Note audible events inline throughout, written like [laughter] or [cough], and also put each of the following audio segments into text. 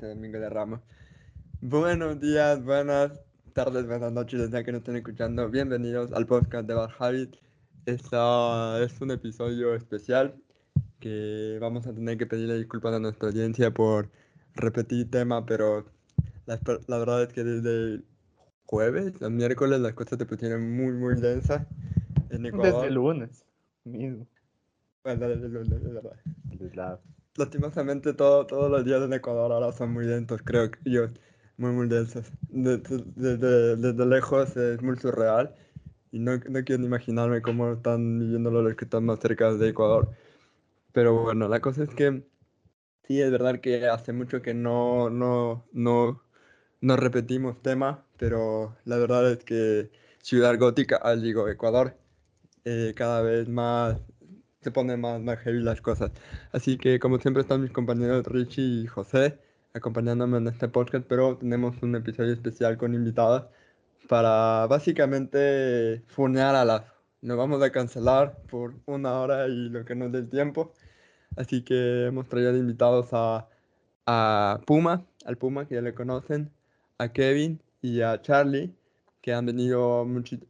este domingo de Ramos. Buenos días, buenas tardes, buenas noches, desde que nos estén escuchando. Bienvenidos al podcast de Bar Habit. Esta es un episodio especial que vamos a tener que pedirle disculpas a nuestra audiencia por repetir tema, pero la, la verdad es que desde jueves, el miércoles, las cosas se pusieron muy, muy densas en Ecuador. Desde el lunes mismo. Bueno, desde el lunes, es verdad. Lastimosamente todo, todos los días en Ecuador ahora son muy densos, creo que yo, muy, muy densos. Desde, desde, desde lejos es muy surreal y no, no quiero ni imaginarme cómo están viviendo los que están más cerca de Ecuador. Pero bueno, la cosa es que sí, es verdad que hace mucho que no, no, no, no repetimos tema, pero la verdad es que Ciudad Gótica, ah, digo, Ecuador, eh, cada vez más se ponen más, más heavy las cosas. Así que como siempre están mis compañeros Richie y José acompañándome en este podcast, pero tenemos un episodio especial con invitadas para básicamente funear a las. Nos vamos a cancelar por una hora y lo que nos dé el tiempo. Así que hemos traído invitados a, a Puma, al Puma que ya le conocen, a Kevin y a Charlie, que han venido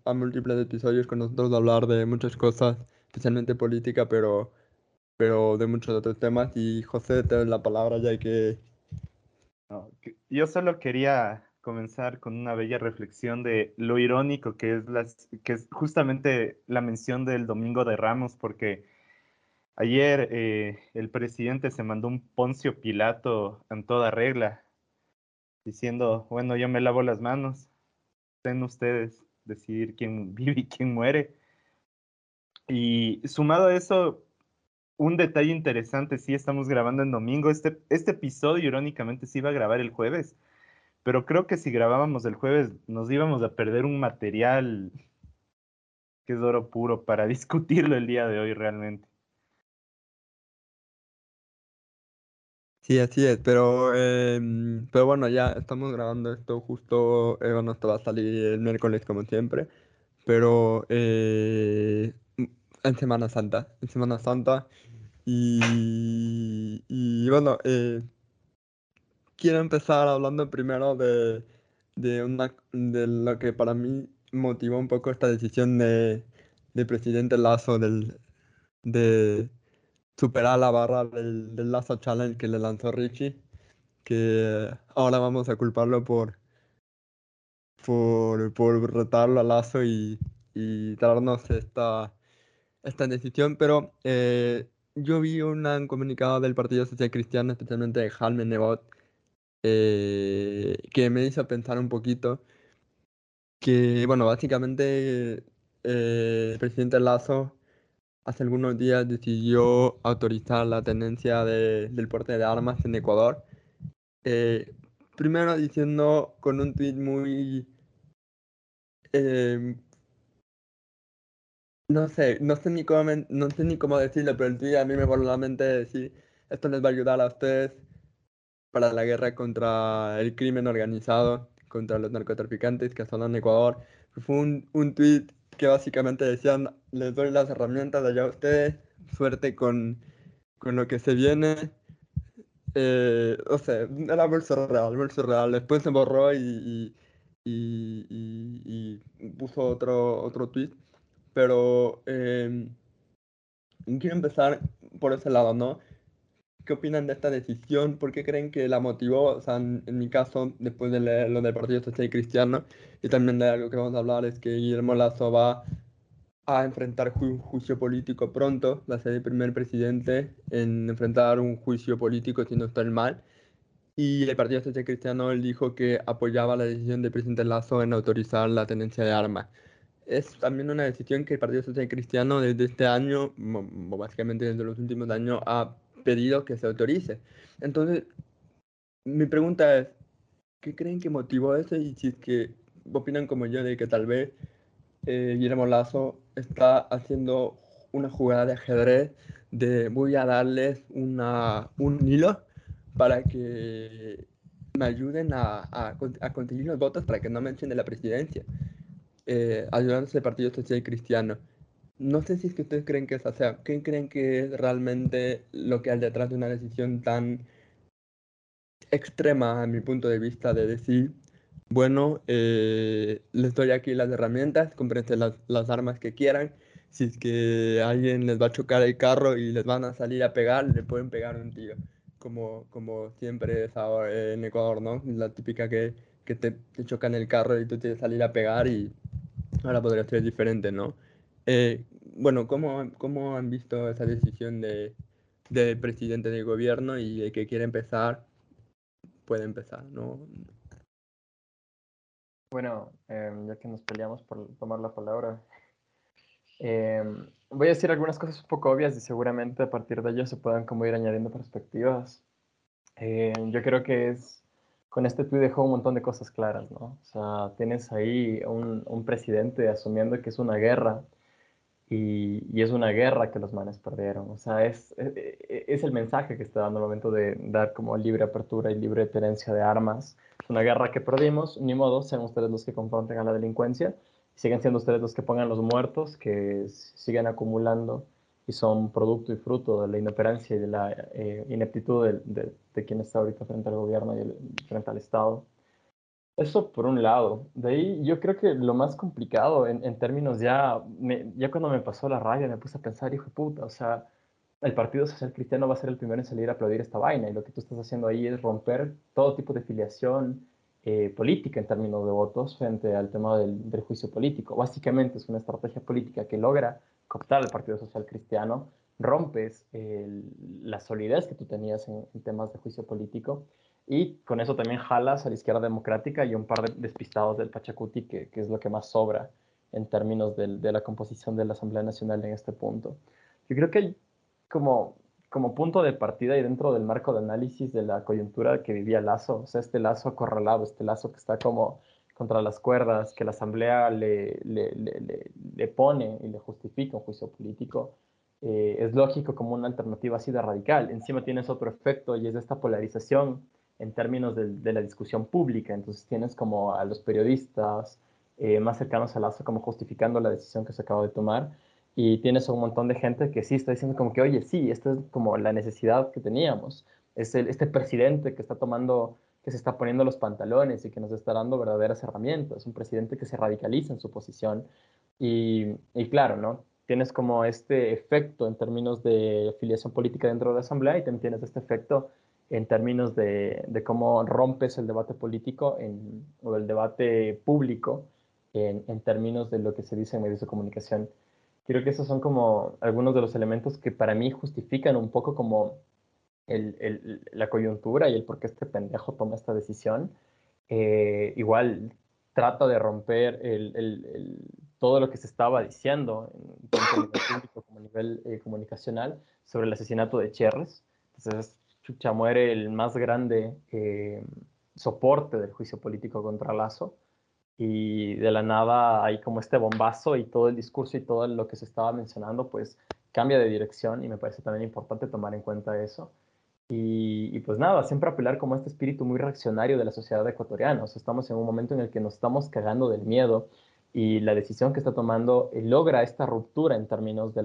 a múltiples episodios con nosotros a hablar de muchas cosas especialmente política, pero, pero de muchos otros temas. Y José, te doy la palabra ya que... yo solo quería comenzar con una bella reflexión de lo irónico que es, las, que es justamente la mención del Domingo de Ramos, porque ayer eh, el presidente se mandó un Poncio Pilato en toda regla, diciendo, bueno, yo me lavo las manos, estén ustedes decidir quién vive y quién muere. Y sumado a eso, un detalle interesante, sí estamos grabando en domingo. Este, este episodio, irónicamente, se iba a grabar el jueves, pero creo que si grabábamos el jueves nos íbamos a perder un material que es oro puro para [laughs] discutirlo el día de hoy realmente. Sí, así es, pero, em, pero bueno, ya estamos grabando esto justo, eh, bueno, esto va a salir el miércoles como siempre, pero eh, en Semana Santa, en Semana Santa. Y, y bueno, eh, quiero empezar hablando primero de, de, una, de lo que para mí motivó un poco esta decisión de, de presidente Lazo del, de superar la barra del, Lazo Challenge que le lanzó Richie, que ahora vamos a culparlo por, por, por retarlo a Lazo y, y darnos esta esta decisión, pero eh, yo vi un comunicado del Partido Social Cristiano, especialmente de Jaime Nebot, eh, que me hizo pensar un poquito que, bueno, básicamente eh, el presidente Lazo hace algunos días decidió autorizar la tenencia del porte de armas en Ecuador. primero diciendo con un tweet muy no sé, no sé ni cómo, no sé ni cómo decirlo, pero el día a mí me voló la mente decir, esto les va a ayudar a ustedes para la guerra contra el crimen organizado, contra los narcotraficantes que son en Ecuador. Fue un, un tweet que básicamente decían, les doy las herramientas allá a ustedes, suerte con, con lo que se viene. Eh, o sea, era muy surreal, muy surreal. Después se borró y, y, y, y puso otro, otro tweet pero em, quiero empezar por ese lado, ¿no? ¿Qué opinan de esta decisión? ¿Por qué creen que la motivó? O sea, en, mi caso, después de leer lo del Partido Social Cristiano, y también de algo que vamos a hablar, es que Guillermo Lazo va a enfrentar un juicio político pronto, va a ser el primer presidente en enfrentar un juicio político si no está el mal. Y el Partido Social Cristiano él dijo que apoyaba la decisión del presidente Lazo en autorizar la tenencia de armas es también una decisión que el Partido Social Cristiano desde este año, básicamente desde los últimos años, ha pedido que se autorice. Entonces, mi pregunta es, ¿qué creen que motivó eso? Y si es que opinan como yo de que tal vez eh, Guillermo Lazo está haciendo una jugada de ajedrez de voy a darles una, un hilo para que me ayuden a, conseguir los votos para que no me echen la presidencia eh, ayudándose del Partido Social Cristiano. no sé si es que ustedes creen que es, o sea, ¿qué creen que es realmente lo que hay detrás de una decisión tan extrema a mi punto de vista de decir, bueno, eh, les doy aquí las herramientas, cómprense las, las armas que quieran, si es que alguien les va a chocar el carro y les van a salir a pegar, le pueden pegar un tiro, como, como siempre es ahora en Ecuador, ¿no? La típica que, que te, te chocan el carro y tú tienes que salir a pegar y ahora podría ser diferente, ¿no? Eh, bueno, ¿cómo, ¿cómo han visto esa decisión de, del presidente del gobierno y de que quiere empezar, puede empezar, ¿no? Bueno, em, ya que nos peleamos por tomar la palabra, em, voy a decir algunas cosas un poco obvias y seguramente a partir de ello se puedan como ir añadiendo perspectivas. Em, yo creo que es, con este tuit dejó un montón de cosas claras, ¿no? O sea, tienes ahí un, un presidente asumiendo que es una guerra y, y, es una guerra que los manes perdieron. O sea, es, es, e, e, es el mensaje que está dando el momento de dar como libre apertura y libre tenencia de armas una guerra que perdimos, ni modo, sean ustedes los que confronten a la delincuencia, siguen siendo ustedes los que pongan los muertos, que siguen acumulando y son producto y fruto de la inoperancia y de la eh, ineptitud de, de, de, quien está ahorita frente al gobierno y el, frente al Estado. Eso por un lado. De ahí yo creo que lo más complicado en, en términos ya, me, ya cuando me pasó la rabia me puse a pensar, hijo de puta, o sea, el Partido Social Cristiano va a ser el primero en salir a aplaudir esta vaina y lo que tú estás haciendo ahí es romper todo tipo de filiación eh, política en términos de votos frente al tema del, del, juicio político. Básicamente es una estrategia política que logra cooptar al Partido Social Cristiano, rompes el, la solidez que tú tenías en, temas de juicio político y con eso también jalas a la izquierda democrática y un par de despistados del Pachacuti, que, que es lo que más sobra en términos de, de la composición de la Asamblea Nacional en este punto. Yo creo que como, como punto de partida y dentro del marco de análisis de la coyuntura que vivía Lazo, o sea, este Lazo acorralado, este Lazo que está como contra las cuerdas, que la Asamblea le, le, le, le pone y le justifica un juicio político, eh, es lógico como una alternativa así de radical. Encima tienes otro efecto y es esta polarización en términos de, la discusión pública. Entonces tienes como a los periodistas eh, más cercanos a Lazo como justificando la decisión que se acaba de tomar y tienes un montón de gente que sí está diciendo como que, oye, sí, esta es como la necesidad que teníamos. Es el, este presidente que está tomando, que se está poniendo los pantalones y que nos está dando verdaderas herramientas. Un presidente que se radicaliza en su posición. Y, y claro, ¿no? Tienes como este efecto en términos de filiación política dentro de la Asamblea y también tienes este efecto en términos de, de cómo rompes el debate político en, o el debate público en, en términos de lo que se dice en medios de comunicación creo que esos son como algunos de los elementos que para mí justifican un poco como el, el, la coyuntura y el por qué este pendejo toma esta decisión. Eh, igual trata de romper el, todo lo que se estaba diciendo, tanto a nivel [coughs] público como a nivel eh, comunicacional, sobre el asesinato de Cherres. Entonces, Chucha muere el más grande eh, soporte del juicio político contra Lazo y de la nada hay como este bombazo y todo el discurso y todo lo que se estaba mencionando pues cambia de dirección y me parece también importante tomar en cuenta eso. Y, pues nada, siempre apelar como este espíritu muy reaccionario de la sociedad ecuatoriana. O sea, estamos en un momento en el que nos estamos cagando del miedo y la decisión que está tomando eh, logra esta ruptura en términos de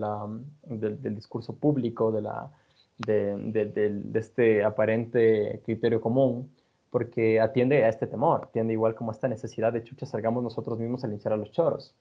de, del discurso público, de, la, de este aparente criterio común porque atiende a este temor, atiende igual como a esta necesidad de chucha, salgamos nosotros mismos a linchar a los choros.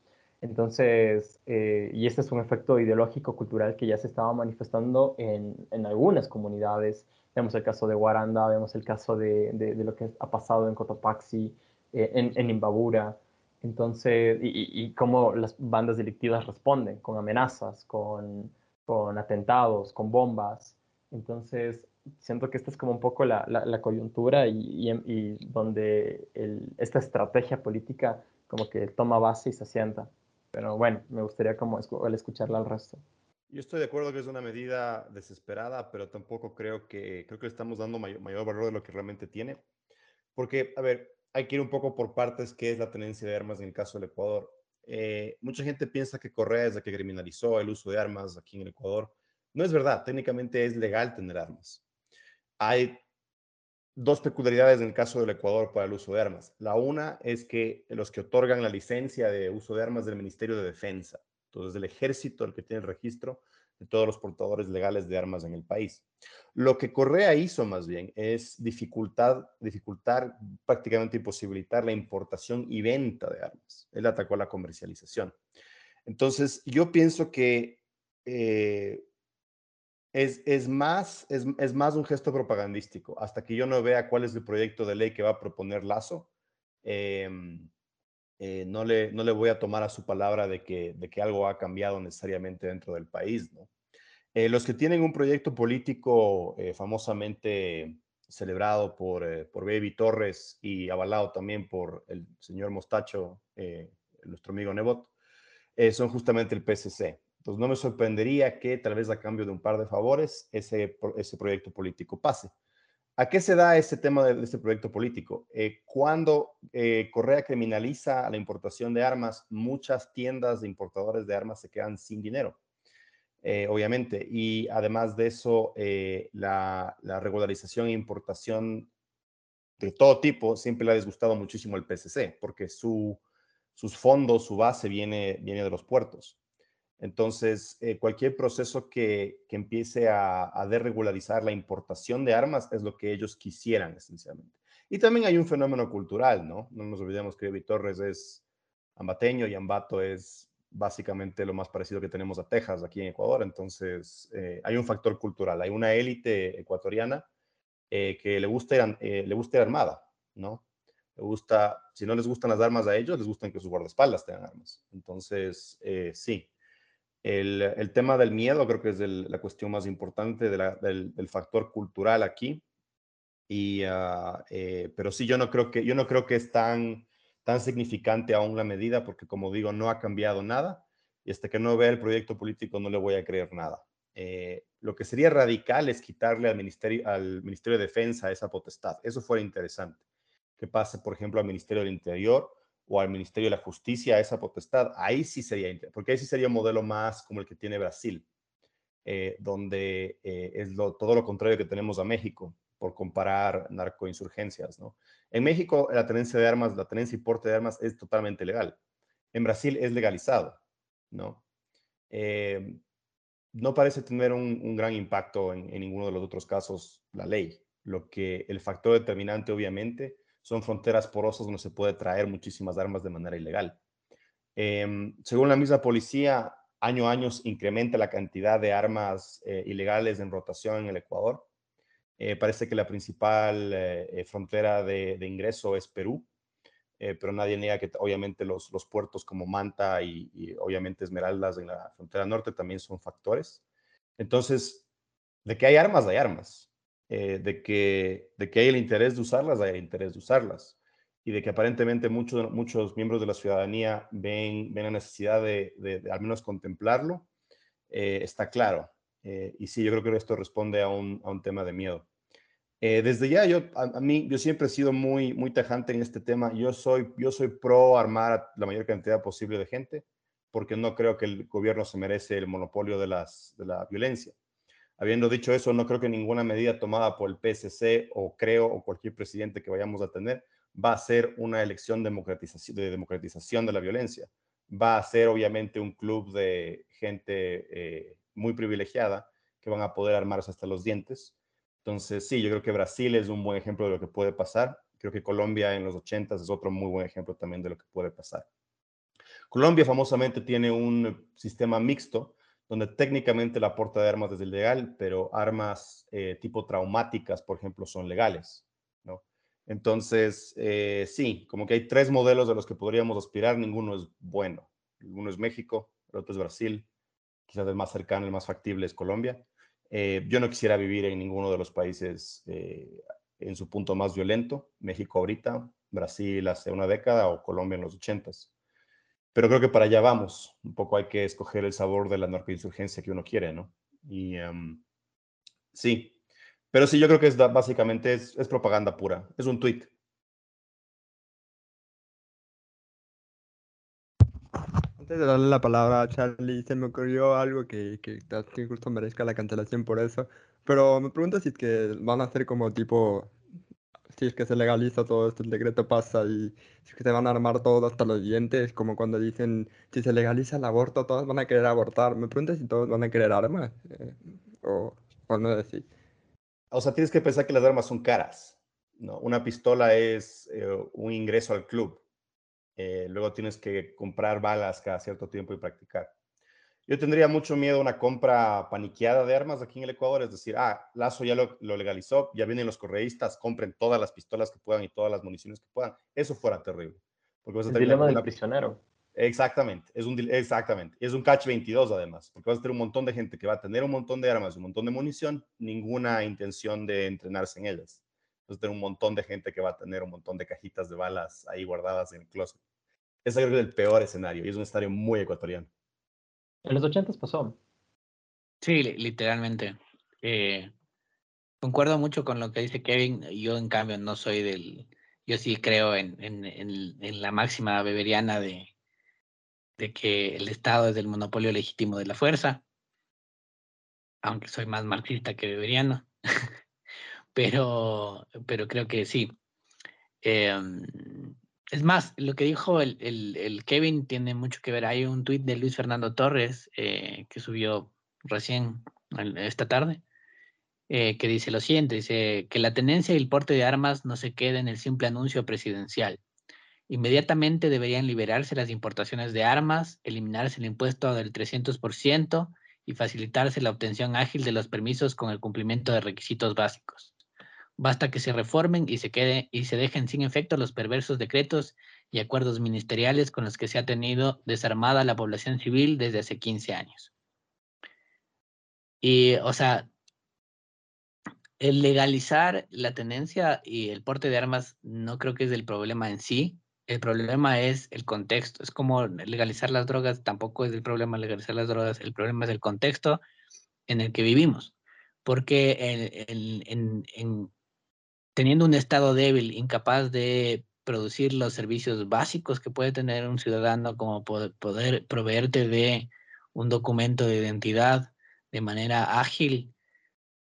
Entonces, eh, y este es un efecto ideológico cultural que ya se estaba manifestando en, en algunas comunidades. Vemos el caso de Guaranda, vemos el caso de, de, de lo que ha pasado en Cotopaxi, eh, en, en, Imbabura. Entonces, y, y, y, cómo las bandas delictivas responden con amenazas, con, con atentados, con bombas. Entonces, siento que esta es como un poco la, la, la coyuntura y, y, donde el, esta estrategia política como que toma base y se asienta. Pero bueno, me gustaría como escucharla al resto. Yo estoy de acuerdo que es una medida desesperada, pero tampoco creo que, creo que le estamos dando mayor, mayor valor de lo que realmente tiene. Porque, a ver, hay que ir un poco por partes, qué es la tenencia de armas en el caso del Ecuador. Eh, mucha gente piensa que Correa es la que criminalizó el uso de armas aquí en el Ecuador. No es verdad, técnicamente es legal tener armas hay dos peculiaridades en el caso del Ecuador para el uso de armas. La una es que los que otorgan la licencia de uso de armas del Ministerio de Defensa. Entonces, el ejército el que tiene el registro de todos los portadores legales de armas en el país. Lo que Correa hizo más bien es dificultar, dificultar, prácticamente imposibilitar la importación y venta de armas. Él atacó la comercialización. Entonces, yo pienso que eh, es, es, más, es, es, más un gesto propagandístico. Hasta que yo no vea cuál es el proyecto de ley que va a proponer Lazo, eh, eh, no, le, no le voy a tomar a su palabra de que, de que algo ha cambiado necesariamente dentro del país. Eh, los que tienen un proyecto político eh, famosamente celebrado por, por Baby Torres y avalado también por el señor Mostacho, nuestro amigo Nebot, son justamente el PSC. Entonces no me sorprendería que tal vez a cambio de un par de favores ese, ese proyecto político pase. ¿A qué se da este tema de, este proyecto político? Eh, cuando eh, Correa criminaliza la importación de armas, muchas tiendas de importadores de armas se quedan sin dinero, eh, obviamente. Y además de eso, la, regularización e importación de todo tipo siempre le ha disgustado muchísimo al PSC, porque su, sus fondos, su base viene, viene de los puertos. Entonces, eh, cualquier proceso que, empiece a, a, desregularizar la importación de armas es lo que ellos quisieran, esencialmente. Y también hay un fenómeno cultural, ¿no? No nos olvidemos que Evi Torres es ambateño y Ambato es básicamente lo más parecido que tenemos a Texas aquí en Ecuador. Entonces, eh, hay un factor cultural, hay una élite ecuatoriana eh, que le gusta, ir, le gusta armada, ¿no? Le gusta, si no les gustan las armas a ellos, les gustan que sus guardaespaldas tengan armas. Entonces, sí, el, tema del miedo creo que es la cuestión más importante del, factor cultural aquí. Y, ah, eh, pero sí, yo no creo que, yo no creo que es tan, tan significante aún la medida, porque como digo, no ha cambiado nada. Y hasta que no vea el proyecto político no le voy a creer nada. Eh, lo que sería radical es quitarle al Ministerio, al Ministerio de Defensa esa potestad. Eso fuera interesante. Que pase, por ejemplo, al Ministerio del Interior o al Ministerio de la Justicia esa potestad, ahí sí sería, porque ahí sí sería un modelo más como el que tiene Brasil, eh, donde eh, es todo lo contrario que tenemos a México, por comparar narcoinsurgencias, ¿no? En México la tenencia de armas, la tenencia y porte de armas es totalmente legal. En Brasil es legalizado, ¿no? Eh, no parece tener un, gran impacto en, en ninguno de los otros casos la ley. Lo que el factor determinante, obviamente, son fronteras porosas donde se puede traer muchísimas armas de manera ilegal. Em, según la misma policía, año a año incrementa la cantidad de armas eh, ilegales en rotación en el Ecuador. Eh, parece que la principal eh, frontera de, ingreso es Perú, pero nadie niega que obviamente los, los puertos como Manta y, y, obviamente Esmeraldas en la frontera norte también son factores. Entonces, de que hay armas, hay armas. Eh, de, que, de que hay el interés de usarlas, hay el interés de usarlas. Y de que aparentemente muchos, muchos miembros de la ciudadanía ven, ven la necesidad de, al menos contemplarlo, eh, está claro. Eh, y sí, yo creo que esto responde a un, a un tema de miedo. desde ya, yo, a, mí, yo siempre he sido muy, muy tajante en este tema. Yo soy, yo soy pro armar la mayor cantidad posible de gente, porque no creo que el gobierno se merece el monopolio de, las, de la violencia. Habiendo dicho eso, no creo que ninguna medida tomada por el PSC o creo o cualquier presidente que vayamos a tener va a ser una elección de democratización de la violencia. Va a ser obviamente un club de gente eh, muy privilegiada que van a poder armarse hasta los dientes. Entonces, sí, yo creo que Brasil es un buen ejemplo de lo que puede pasar. Creo que Colombia en los 80 es otro muy buen ejemplo también de lo que puede pasar. Colombia famosamente tiene un sistema mixto donde técnicamente la porta de armas es ilegal, pero armas eh, tipo traumáticas, por ejemplo, son legales, ¿no? Entonces, eh, sí, como que hay tres modelos de los que podríamos aspirar, ninguno es bueno. Uno es México, el otro es Brasil, quizás el más cercano, el más factible es Colombia. Eh, yo no quisiera vivir en ninguno de los países en su punto más violento, México ahorita, Brasil hace una década o Colombia en los ochentas. Pero creo que para allá vamos. Un poco hay que escoger el sabor de la narcoinsurgencia que uno quiere, ¿no? Y em, sí, pero sí, yo creo que es básicamente es, propaganda pura. Es un tweet. Antes de darle la palabra a Charlie, se me ocurrió algo que, que, que merezca la cancelación por eso. Pero me pregunto si es que van a hacer como tipo si es que se legaliza todo esto, el decreto pasa y si es que se van a armar todos hasta los dientes, como cuando dicen, si se legaliza el aborto, todos van a querer abortar. Me pregunto si todos van a querer armas eh, o, o no decir. O sea, tienes que pensar que las armas son caras. ¿no? Una pistola es eh, un ingreso al club. Eh, luego tienes que comprar balas cada cierto tiempo y practicar. Yo tendría mucho miedo a una compra paniqueada de armas aquí en el Ecuador, es decir, ah, Lazo ya lo, legalizó, ya vienen los correístas, compren todas las pistolas que puedan y todas las municiones que puedan. Eso fuera terrible. Porque vas a el dilema del prisionero. Exactamente, es un, exactamente. Es un catch 22 además, porque vas a tener un montón de gente que va a tener un montón de armas, un montón de munición, ninguna intención de entrenarse en ellas. Vas a tener un montón de gente que va a tener un montón de cajitas de balas ahí guardadas en el closet. Ese creo que es el peor escenario y es un escenario muy ecuatoriano. En los 80 pasó. Sí, literalmente. Eh, concuerdo mucho con lo que dice Kevin. Yo, en cambio, no soy del. Yo sí creo en, en, en la máxima beberiana de, de que el Estado es el monopolio legítimo de la fuerza, aunque soy más marxista que beberiano, [laughs] pero, pero creo que sí. Em, es más, lo que dijo el, Kevin tiene mucho que ver. Hay un tuit de Luis Fernando Torres eh, que subió recién esta tarde, eh, que dice lo siguiente, dice que la tenencia y el porte de armas no se quede en el simple anuncio presidencial Inmediatamente deberían liberarse las importaciones de armas, eliminarse el impuesto del 300% y facilitarse la obtención ágil de los permisos con el cumplimiento de requisitos básicos. Basta que se reformen y se, quede, y se dejen sin efecto los perversos decretos y acuerdos ministeriales con los que se ha tenido desarmada la población civil desde hace 15 años. Y, o sea, el legalizar la tenencia y el porte de armas no creo que es el problema en sí, el problema es el contexto. Es como legalizar las drogas, tampoco es el problema legalizar las drogas, el problema es el contexto en el que vivimos. Porque teniendo un Estado débil, incapaz de producir los servicios básicos que puede tener un ciudadano, como poder, proveerte de un documento de identidad de manera ágil,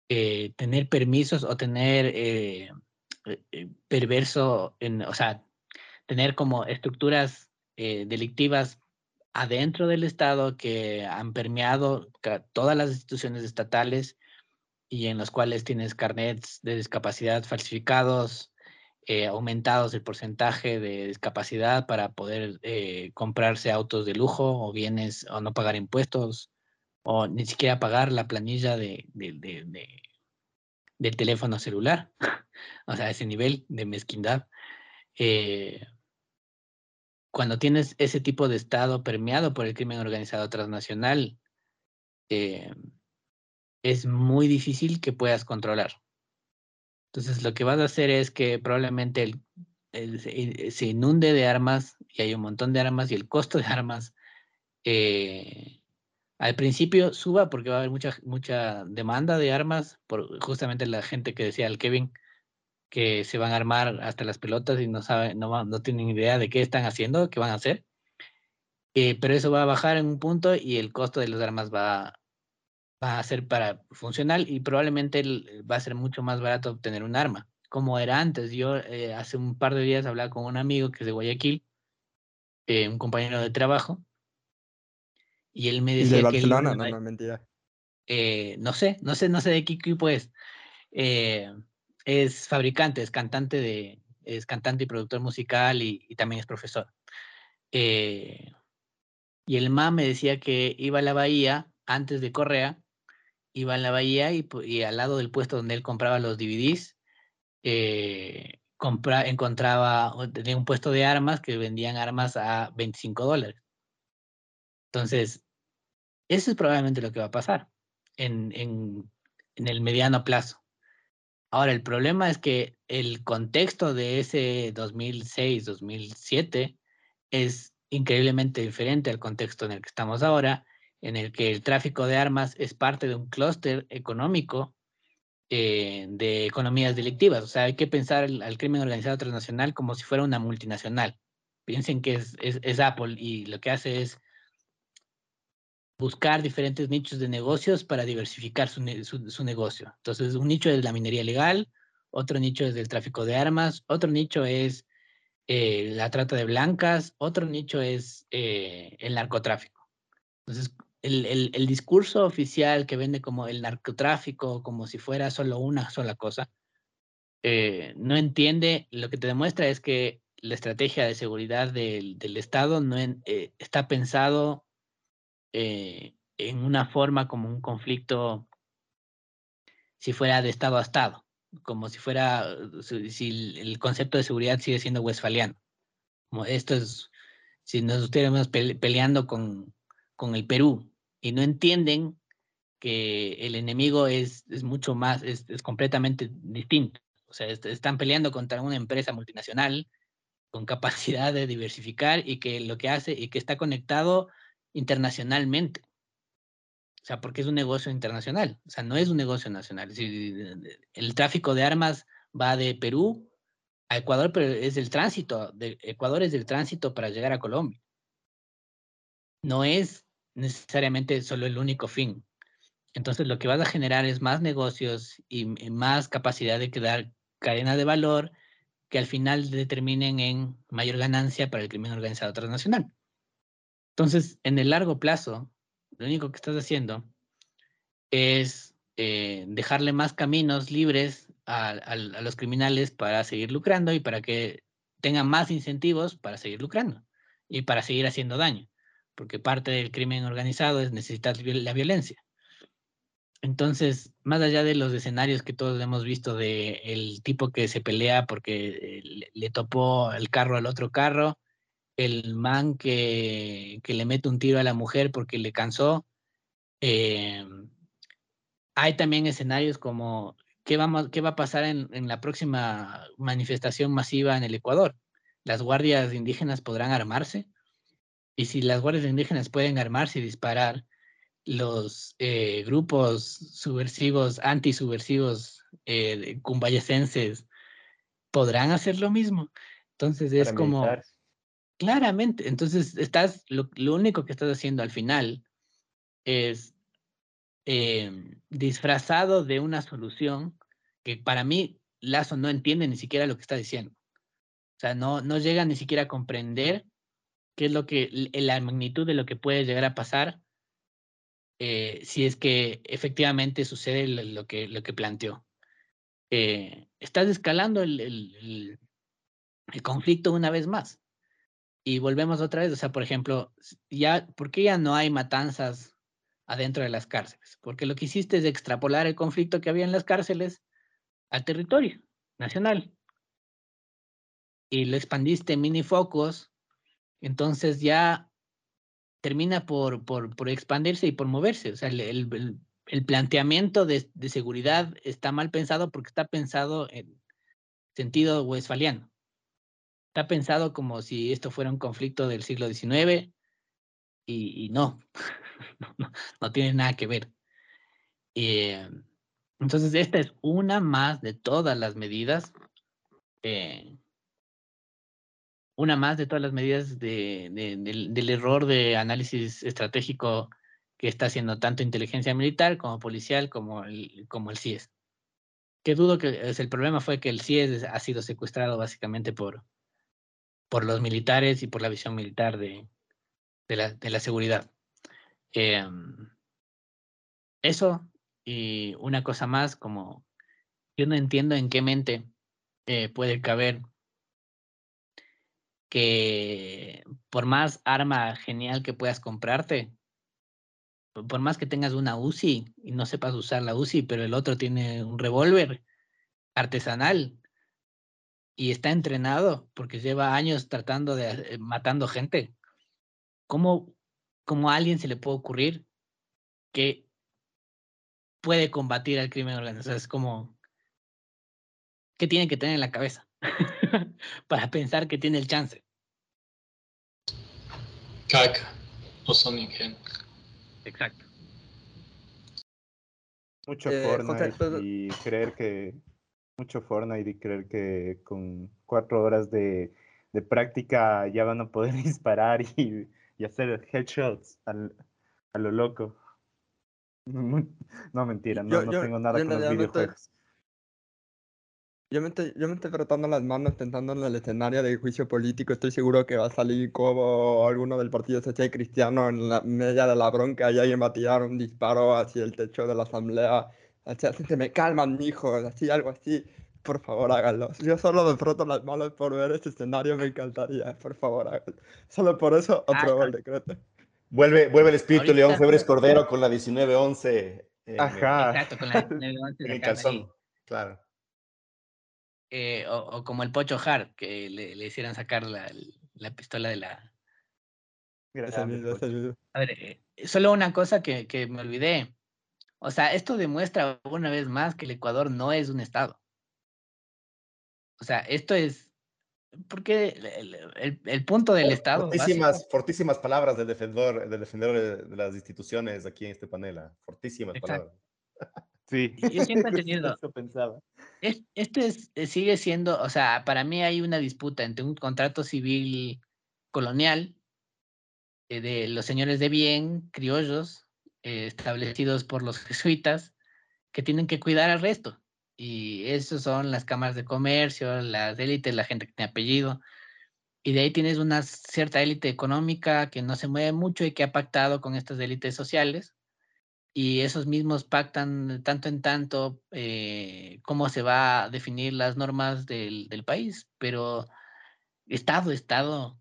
eh, tener permisos o tener eh, eh, perverso, o sea, tener como estructuras delictivas adentro del Estado que han permeado todas las instituciones estatales y en los cuales tienes carnets de discapacidad falsificados, eh, aumentados el porcentaje de discapacidad para poder eh, comprarse autos de lujo o bienes o no pagar impuestos o ni siquiera pagar la planilla de, del teléfono celular. [laughs] o sea, ese nivel de mezquindad cuando tienes ese tipo de Estado permeado por el crimen organizado transnacional, eh, es muy difícil que puedas controlar. Entonces, lo que vas a hacer es que probablemente se inunde de armas y hay un montón de armas y el costo de armas eh, al principio suba porque va a haber mucha, mucha demanda de armas por justamente la gente que decía el Kevin que se van a armar hasta las pelotas y no saben, no, no tienen idea de qué están haciendo, qué van a hacer. Eh, pero eso va a bajar en un punto y el costo de las armas va, va a ser para funcional y probablemente va a ser mucho más barato obtener un arma, como era antes. Yo eh, hace un par de días hablaba con un amigo que es de Guayaquil, eh, un compañero de trabajo, y él me decía de Barcelona, no, no, mentira. no sé, no sé, no sé de qué equipo es es fabricante, es cantante de, es cantante y productor musical y, también es profesor. Eh, y el ma me decía que iba a la bahía antes de Correa, iba a la bahía y, al lado del puesto donde él compraba los DVDs, eh, encontraba, tenía un puesto de armas que vendían armas a 25 dólares. Entonces, eso es probablemente lo que va a pasar en, en el mediano plazo. Ahora, el problema es que el contexto de ese 2006-2007 es increíblemente diferente al contexto en el que estamos ahora, en el que el tráfico de armas es parte de un clúster económico eh, de economías delictivas. O sea, hay que pensar al crimen organizado transnacional como si fuera una multinacional. Piensen que es Apple y lo que hace es buscar diferentes nichos de negocios para diversificar su, negocio. Entonces, un nicho es la minería legal, otro nicho es el tráfico de armas, otro nicho es eh, la trata de blancas, otro nicho es eh, el narcotráfico. Entonces, el, el, discurso oficial que vende como el narcotráfico, como si fuera solo una sola cosa, eh, no entiende, lo que te demuestra es que la estrategia de seguridad del, del Estado no está pensado en una forma como un conflicto si fuera de Estado a Estado como si fuera, si el concepto de seguridad sigue siendo westfaliano. Como esto es, si nos estuviéramos peleando con, con el Perú y no entienden que el enemigo es, es mucho más, es, es, completamente distinto. O sea, están peleando contra una empresa multinacional con capacidad de diversificar y que lo que hace y que está conectado internacionalmente. O sea, porque es un negocio internacional, o sea, no es un negocio nacional. el tráfico de armas va de Perú a Ecuador, pero es el tránsito, de Ecuador es el tránsito para llegar a Colombia. No es necesariamente solo el único fin. Entonces, lo que vas a generar es más negocios y más capacidad de crear cadena de valor que al final determinen en mayor ganancia para el crimen organizado transnacional. Entonces, en el largo plazo, lo único que estás haciendo es eh, dejarle más caminos libres a, los criminales para seguir lucrando y para que tengan más incentivos para seguir lucrando y para seguir haciendo daño, porque parte del crimen organizado es necesitar la violencia. Entonces, más allá de los escenarios que todos hemos visto de el tipo que se pelea porque le, le topó el carro al otro carro, el man que, le mete un tiro a la mujer porque le cansó. Eh, hay también escenarios como ¿qué, va a pasar en, la próxima manifestación masiva en el Ecuador. ¿Las guardias indígenas podrán armarse? Y si las guardias indígenas pueden armarse y disparar, los eh, grupos subversivos, antisubversivos, eh, cumbayesenses, podrán hacer lo mismo. Entonces es como... Claramente, entonces estás, lo, único que estás haciendo al final es em, disfrazado de una solución que para mí Lazo no entiende ni siquiera lo que está diciendo. O sea, no, no llega ni siquiera a comprender qué es lo que, la magnitud de lo que puede llegar a pasar eh, si es que efectivamente sucede lo, que, lo que planteó. Eh, estás escalando el, el, conflicto una vez más. Y volvemos otra vez, o sea, por ejemplo, ya, ¿por qué ya no hay matanzas adentro de las cárceles? Porque lo que hiciste es extrapolar el conflicto que había en las cárceles al territorio nacional. Y lo expandiste en mini focos, entonces ya termina por, por, por expandirse y por moverse. O sea, el, el, el planteamiento de, de, seguridad está mal pensado porque está pensado en sentido westfaliano. Está pensado como si esto fuera un conflicto del siglo XIX y, y [laughs] no, no, no, tiene nada que ver. Eh, entonces, esta es una más de todas las medidas, eh, una más de todas las medidas de, de, del, error de análisis estratégico que está haciendo tanto inteligencia militar como policial como el, como el CIES. Que dudo que el problema fue que el CIES ha sido secuestrado básicamente por, por los militares y por la visión militar de, de, la, de la, seguridad. Eh, eso y una cosa más, como yo no entiendo en qué mente eh, puede caber que por más arma genial que puedas comprarte, por más que tengas una UCI y no sepas usar la UCI, pero el otro tiene un revólver artesanal, y está entrenado porque lleva años tratando de eh, matando gente. ¿Cómo, ¿Cómo a alguien se le puede ocurrir que puede combatir al crimen organizado? Es como, ¿qué tiene que tener en la cabeza [laughs] para pensar que tiene el chance? Caca, no son ingenuos. Exacto. Mucho eh, Fortnite y creer que mucho Fortnite y creer que con cuatro horas de, de práctica ya van a poder [laughs] disparar y, y hacer headshots al, a lo loco. [laughs] No, mentira, no, yo, no yo, tengo nada con los videojuegos. Yo me, estoy, yo me estoy frotando las manos pensando en el escenario de juicio político. Estoy seguro que va a salir como alguno del Partido Social Cristiano en la media de la bronca y alguien va a tirar un disparo hacia el techo de la asamblea. Así, así se me calman, mijos, así, algo así. Por favor, háganlo. Yo solo me froto las manos por ver este escenario, me encantaría. Por favor, háganlo. Solo por eso apruebo el decreto. Vuelve, vuelve el espíritu Ahorita- León Febres Cordero con la 1911. [laughs] en- Ajá. Exacto, con la 1911 En el calzón. Claro. Eh, o, o como el Pocho Hart, que le, le hicieran sacar la, la pistola de la... Pocho. mismo. A ver, eh, solo una cosa que, que me olvidé. O sea, esto demuestra una vez más que el Ecuador no es un estado. O sea, esto es... Porque el, el- punto del estado... Fortísimas, básico- fortísimas palabras del defensor, del defensor de, las instituciones aquí en este panel. ah, Fortísimas Exacto. palabras. [laughs] Sí. Yo siempre he [laughs] tenido- Eso pensaba. Es- Esto es, eh, sigue siendo, o sea, para mí hay una disputa entre un contrato civil colonial eh, de los señores de bien, criollos, eh, establecidos por los jesuitas, que tienen que cuidar al resto. Y esos son las cámaras de comercio, las élites, la gente que tiene apellido. Y de ahí tienes una cierta élite económica que no se mueve mucho y que ha pactado con estas élites sociales y esos mismos pactan tanto en tanto eh, cómo se va a definir las normas del, del país, pero Estado, Estado,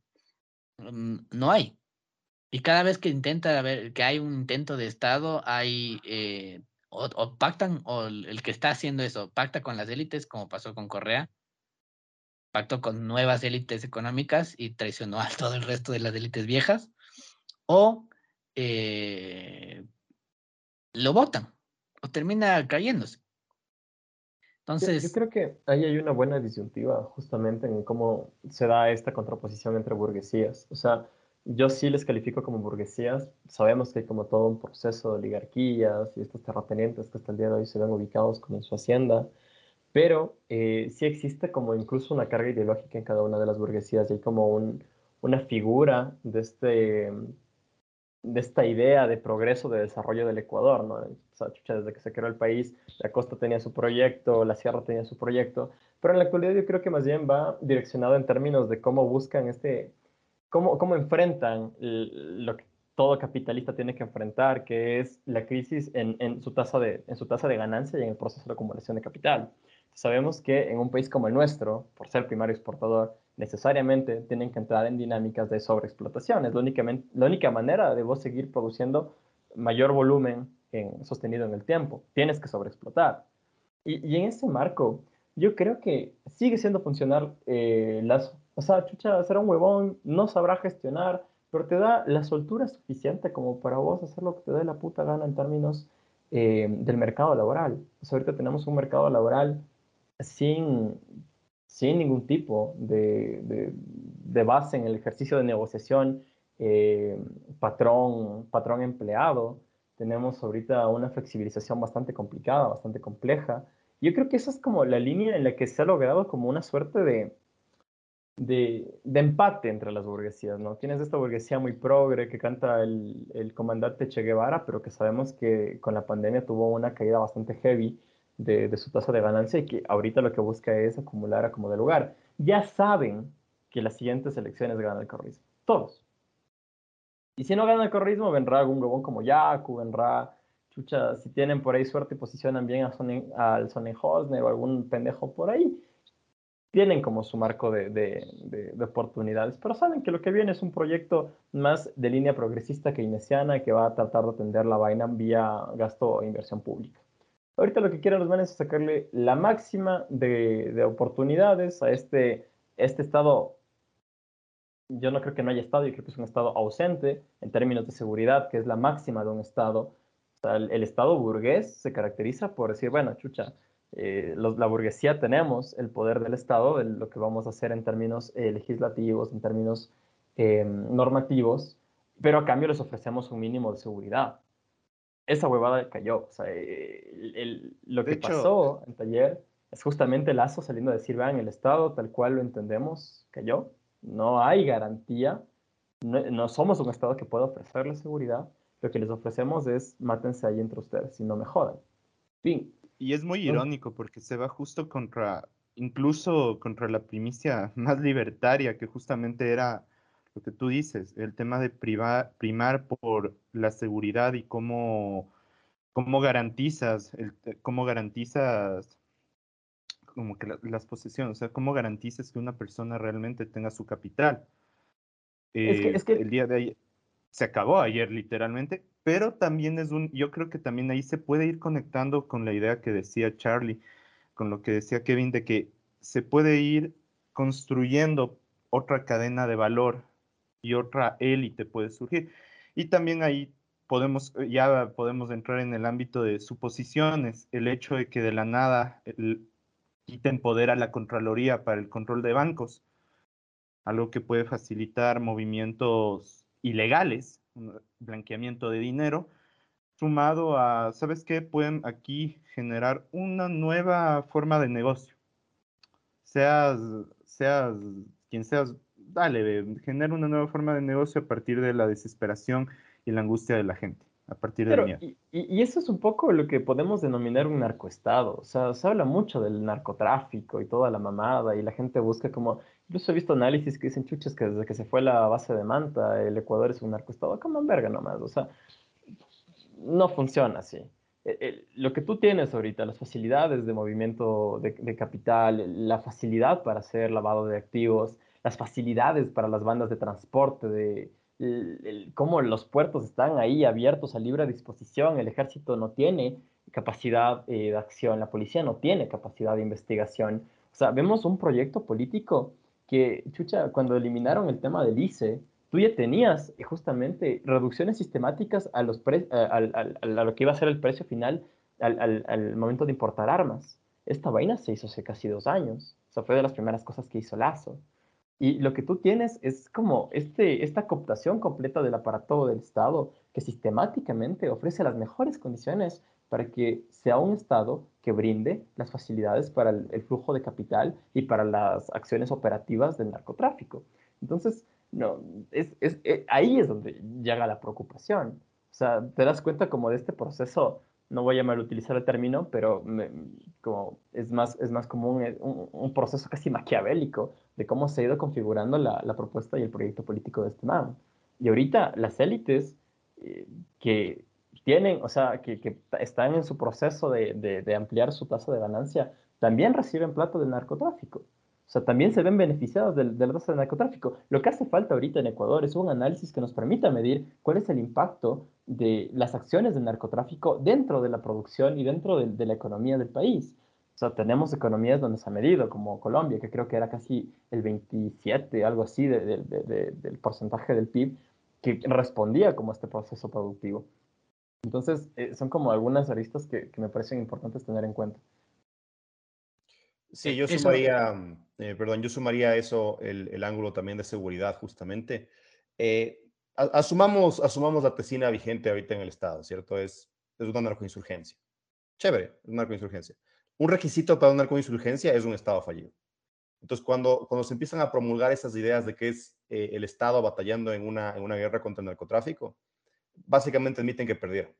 mm, no hay. Y cada vez que intenta haber, que hay un intento de Estado, hay eh, o, pactan, o el el que está haciendo eso, pacta con las élites, como pasó con Correa, pactó con nuevas élites económicas y traicionó a [laughs] todo el resto de las élites viejas, o eh, lo votan o termina cayéndose. Yo- Entonces, Yo creo que ahí hay una buena disyuntiva justamente en cómo se da esta contraposición entre burguesías. O sea, yo sí les califico como burguesías. Sabemos que hay como todo un proceso de oligarquías y estos terratenientes que hasta el día de hoy se ven ubicados como en su hacienda, pero eh, sí existe como incluso una carga ideológica en cada una de las burguesías y hay como un- una figura de este de esta idea de progreso, de desarrollo del Ecuador, ¿no? Desde que se creó el país, la costa tenía su proyecto, la sierra tenía su proyecto, pero en la actualidad yo creo que más bien va direccionado en términos de cómo buscan este, cómo, cómo enfrentan lo que todo capitalista tiene que enfrentar, que es la crisis en, en su tasa de, en su tasa de ganancia y en el proceso de acumulación de capital. Sabemos que en un país como el nuestro, por ser primario exportador, necesariamente tienen que entrar en dinámicas de sobreexplotación. Es la única, men- la única manera de vos seguir produciendo mayor volumen en- sostenido en el tiempo. Tienes que sobreexplotar. Y, y en ese marco, yo creo que sigue siendo funcional eh, Lazo. O sea, chucha, será un huevón, no sabrá gestionar, pero te da la soltura suficiente como para vos hacer lo que te dé la puta gana en términos eh, del mercado laboral. O sea, ahorita tenemos un mercado laboral sin, sin ningún tipo de, de- base en el ejercicio de negociación eh, patrón, patrón empleado. Tenemos ahorita una flexibilización bastante complicada, bastante compleja. Yo creo que esa es como la línea en la que se ha logrado como una suerte de, de, de empate entre las burguesías, ¿no? Tienes esta burguesía muy progre que canta el, el comandante Che Guevara, pero que sabemos que con la pandemia tuvo una caída bastante heavy de, su tasa de ganancia y que ahorita lo que busca es acumular a como de lugar. Ya saben que las siguientes elecciones gana el correísmo. Todos. Y si no gana el correísmo, vendrá algún huevón como Yaku, vendrá, chucha, si tienen por ahí suerte y posicionan bien a Sonnen- al Sonnenhosner o algún pendejo por ahí, tienen como su marco de, de, de- de oportunidades, pero saben que lo que viene es un proyecto más de línea progresista keynesiana que va a tratar de atender la vaina vía gasto e inversión pública. Ahorita lo que quieren los manes es sacarle la máxima de, de oportunidades a este, este estado. Yo no creo que no haya estado, yo creo que es un estado ausente en términos de seguridad, que es la máxima de un estado. El, el estado burgués se caracteriza por decir, bueno, chucha, eh, la burguesía tenemos el poder del Estado, de lo que vamos a hacer en términos eh, legislativos, en términos eh, normativos, pero a cambio les ofrecemos un mínimo de seguridad. Esa huevada cayó. O sea, el- el- lo que hecho- pasó en taller es justamente Lazo saliendo a decir, vean, el Estado tal cual lo entendemos cayó. No hay garantía. No, no somos un Estado que pueda ofrecerles seguridad. Lo que les ofrecemos es mátense ahí entre ustedes y no me jodan. Fin. Y es muy irónico porque se va justo contra incluso contra la primicia más libertaria, que justamente era lo que tú dices, el tema de primar por la seguridad y cómo, cómo garantizas, el, cómo garantizas como que las posesiones, o sea, cómo garantizas que una persona realmente tenga su capital. es que, eh, El día de ayer se acabó ayer literalmente, pero también es un, yo creo que también ahí se puede ir conectando con la idea que decía Charlie, con lo que decía Kevin, de que se puede ir construyendo otra cadena de valor y otra élite puede surgir. Y también ahí podemos, ya podemos entrar en el ámbito de suposiciones, el hecho de que de la nada quiten poder a la Contraloría para el control de bancos, algo que puede facilitar movimientos ilegales, blanqueamiento de dinero, sumado a, ¿sabes qué? Pueden aquí generar una nueva forma de negocio. Seas, seas quien seas, dale, genera una nueva forma de negocio a partir de la desesperación y la angustia de la gente a partir de miedo. Y, y, eso es un poco lo que podemos denominar un narcoestado. O sea, se habla mucho del narcotráfico y toda la mamada y la gente busca como... Incluso he visto análisis que dicen, chuches, que desde que se fue la base de Manta, el Ecuador es un narcoestado. Como en verga nomás. O sea, no funciona así. E, lo que tú tienes ahorita, las facilidades de movimiento de, de capital, la facilidad para hacer lavado de activos, las facilidades para las bandas de transporte, de, cómo los puertos están ahí abiertos a libre disposición, el ejército no tiene capacidad eh, de acción, la policía no tiene capacidad de investigación. O sea, vemos un proyecto político que, chucha, cuando eliminaron el tema del ICE, tú ya tenías eh, justamente reducciones sistemáticas a, los a, lo que iba a ser el precio final al, momento de importar armas. Esta vaina se hizo hace casi dos años. O fue de las primeras cosas que hizo Lazo. Y lo que tú tienes es como este, esta cooptación completa del aparato del Estado que sistemáticamente ofrece las mejores condiciones para que sea un Estado que brinde las facilidades para el, flujo de capital y para las acciones operativas del narcotráfico. Entonces, no, es, es, eh, ahí es donde llega la preocupación. O sea, te das cuenta como de este proceso no voy a mal utilizar el término, pero como es, más, es más como un, un, proceso casi maquiavélico de cómo se ha ido configurando la, propuesta y el proyecto político de este man. Y ahorita las élites eh, que tienen, o sea, que, están en su proceso de, de, de ampliar su tasa de ganancia, también reciben plata del narcotráfico. Sea, también se ven beneficiados del, del del narcotráfico. Lo que hace falta ahorita en Ecuador es un análisis que nos permita medir cuál es el impacto de las acciones del narcotráfico dentro de la producción y dentro de, la economía del país. O sea, tenemos economías donde se ha medido, como Colombia, que creo que era casi el 27, algo así, del porcentaje del PIB que respondía como a este proceso productivo. Entonces, eh, son como algunas aristas que, que me parecen importantes tener en cuenta. Sí, yo sumaría, mm, eh, perdón, yo sumaría eso, el, el, ángulo también de seguridad, justamente. Eh, asumamos, asumamos la tesina vigente ahorita en el Estado, ¿cierto? Es, es una narcoinsurgencia. Chévere, es una narcoinsurgencia. Un requisito para una narcoinsurgencia es un Estado fallido. Entonces, cuando, cuando se empiezan a promulgar esas ideas de que es eh, el Estado batallando en una, en una guerra contra el narcotráfico, básicamente admiten que perdieron,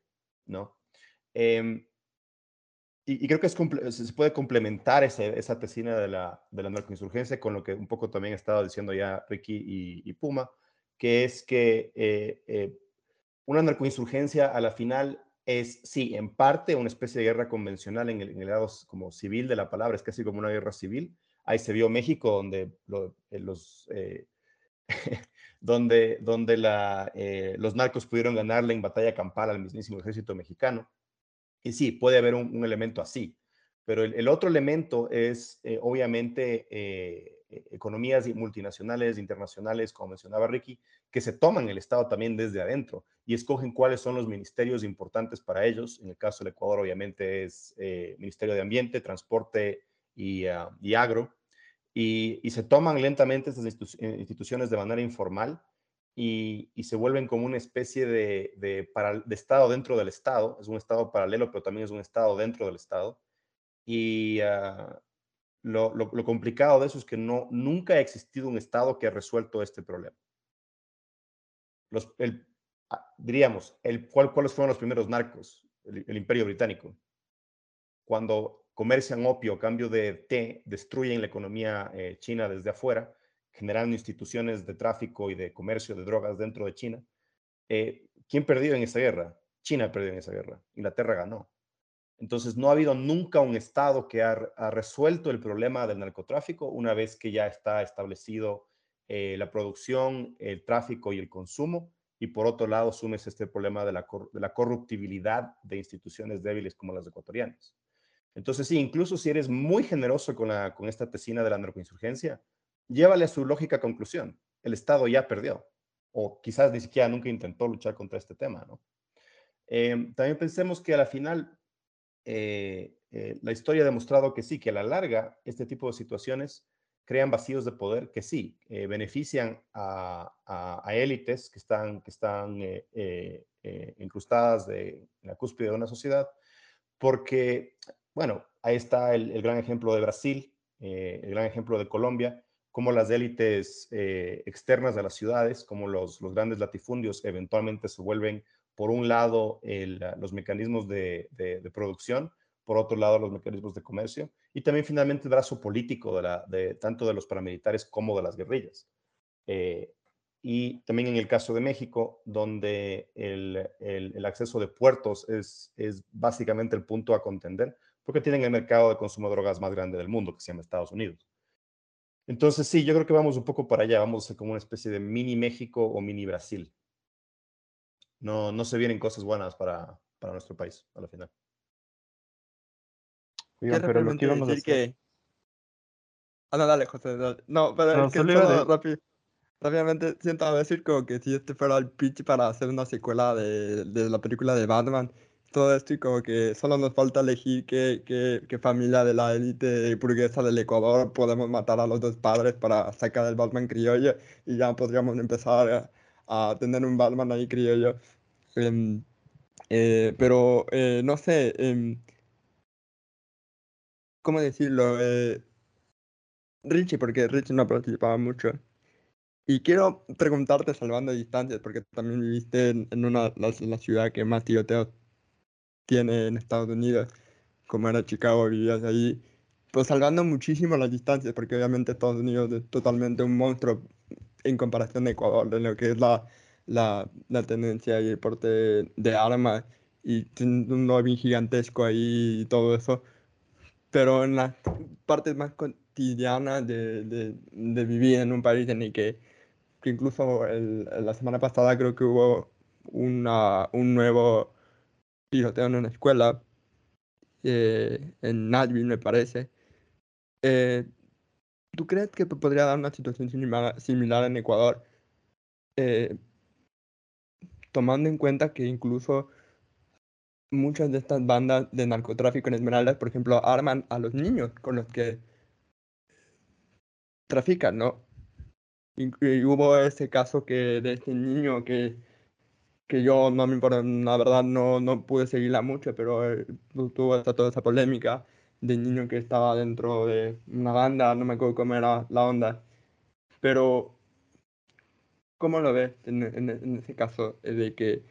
¿no? Eh, y, creo que se puede complementar esa tesina de la, de la narcoinsurgencia con lo que un poco también estaba diciendo ya Ricky y, Puma, que es que eh, eh, una narcoinsurgencia a la final es, sí, en parte una especie de guerra convencional en el, en el, lado como civil de la palabra, es casi como una guerra civil. Ahí se vio México, donde eh, [laughs] donde, donde los narcos pudieron ganarle en batalla campal al mismísimo ejército mexicano. Y sí, puede haber un, elemento así, pero el, otro elemento es eh, obviamente eh, e, economías multinacionales, internacionales, como mencionaba Ricky, que se toman el Estado también desde adentro y escogen cuáles son los ministerios importantes para ellos. En el caso del Ecuador, obviamente, es eh, Ministerio de Ambiente, Transporte y, ah, Agro. Y, y, se toman lentamente estas instituciones de manera informal y, se vuelven como una especie de, de, Estado dentro del Estado. Es un Estado paralelo, pero también es un Estado dentro del Estado. Y ah, lo, lo, complicado de eso es que no, nunca ha existido un Estado que ha resuelto este problema. Los, ah, diríamos, el, ¿cuál, ¿cuáles fueron los primeros narcos? El, el Imperio Británico. Cuando comercian opio a cambio de té, destruyen la economía eh, china desde afuera, generando instituciones de tráfico y de comercio de drogas dentro de China. Eh, ¿Quién perdió en esa guerra? China perdió en esa guerra. Inglaterra ganó. Entonces, no ha habido nunca un Estado que ha, resuelto el problema del narcotráfico una vez que ya está establecido eh, la producción, el tráfico y el consumo. Y por otro lado, sumes este problema de la, de la corruptibilidad de instituciones débiles como las ecuatorianas. Entonces, sí, incluso si eres muy generoso con, la, con esta tesina de la narcoinsurgencia, llévale a su lógica conclusión. El Estado ya perdió, o quizás ni siquiera nunca intentó luchar contra este tema. Em, también pensemos que a la final eh, eh, la historia ha demostrado que sí, que a la larga este tipo de situaciones crean vacíos de poder que sí, eh, benefician a, élites que están, que incrustadas en la cúspide de una sociedad, porque, bueno, ahí está el, gran ejemplo de Brasil, el gran ejemplo de Colombia, como las élites externas de las ciudades, como los, los grandes latifundios eventualmente se vuelven por un lado, los mecanismos de, producción, por otro lado, los mecanismos de comercio, y también finalmente el brazo político de, la, de tanto de los paramilitares como de las guerrillas. Eh, y también en el caso de México, donde el, el, acceso de puertos es, es, básicamente el punto a contender, porque tienen el mercado de consumo de drogas más grande del mundo, que se llama Estados Unidos. Entonces, sí, yo creo que vamos un poco para allá, vamos a ser como una especie de mini México o mini Brasil no, no se vienen cosas buenas para, para nuestro país a la final. pero lo que íbamos a decir que... Ah, no, dale, José. No, pero es que solo rápido, rápidamente siento a decir como que si este fuera el pitch para hacer una secuela de, de la película de Batman, todo esto y como que solo nos falta elegir qué, qué, qué familia de la élite burguesa del Ecuador podemos matar a los dos padres para sacar el Batman criollo y ya podríamos empezar a, a tener un Batman ahí criollo. Em, eh, pero eh, no sé, em, ¿cómo decirlo? Eh, Richie, porque Richie no participaba mucho. Y quiero preguntarte, salvando distancias, porque también viviste en, una la, la, ciudad que más tiroteos tiene en Estados Unidos, como era Chicago, vivías ahí. Pues salvando muchísimo las distancias, porque obviamente Estados Unidos es totalmente un monstruo en comparación de Ecuador, de lo que es la, la, la tendencia y el porte de, armas y un lobby gigantesco ahí y todo eso. Pero en las partes más cotidianas de, de, de vivir en un país en el que, que incluso el, la semana pasada creo que hubo una, un nuevo tiroteo en una escuela, eh, en Nashville me parece. Eh, ¿Tú crees que podría dar una situación similar, similar en Ecuador? Eh, tomando en cuenta que incluso muchas de estas bandas de narcotráfico en Esmeraldas, por ejemplo, arman a los niños con los que trafican, ¿no? Hubo ese caso que de este niño que, que yo no me importa, la verdad no, no pude seguirla mucho, pero eh, tuvo toda esa polémica de niño que estaba dentro de una banda, no me acuerdo cómo era la onda, pero ¿Cómo lo ves en, en, ese caso eh, de que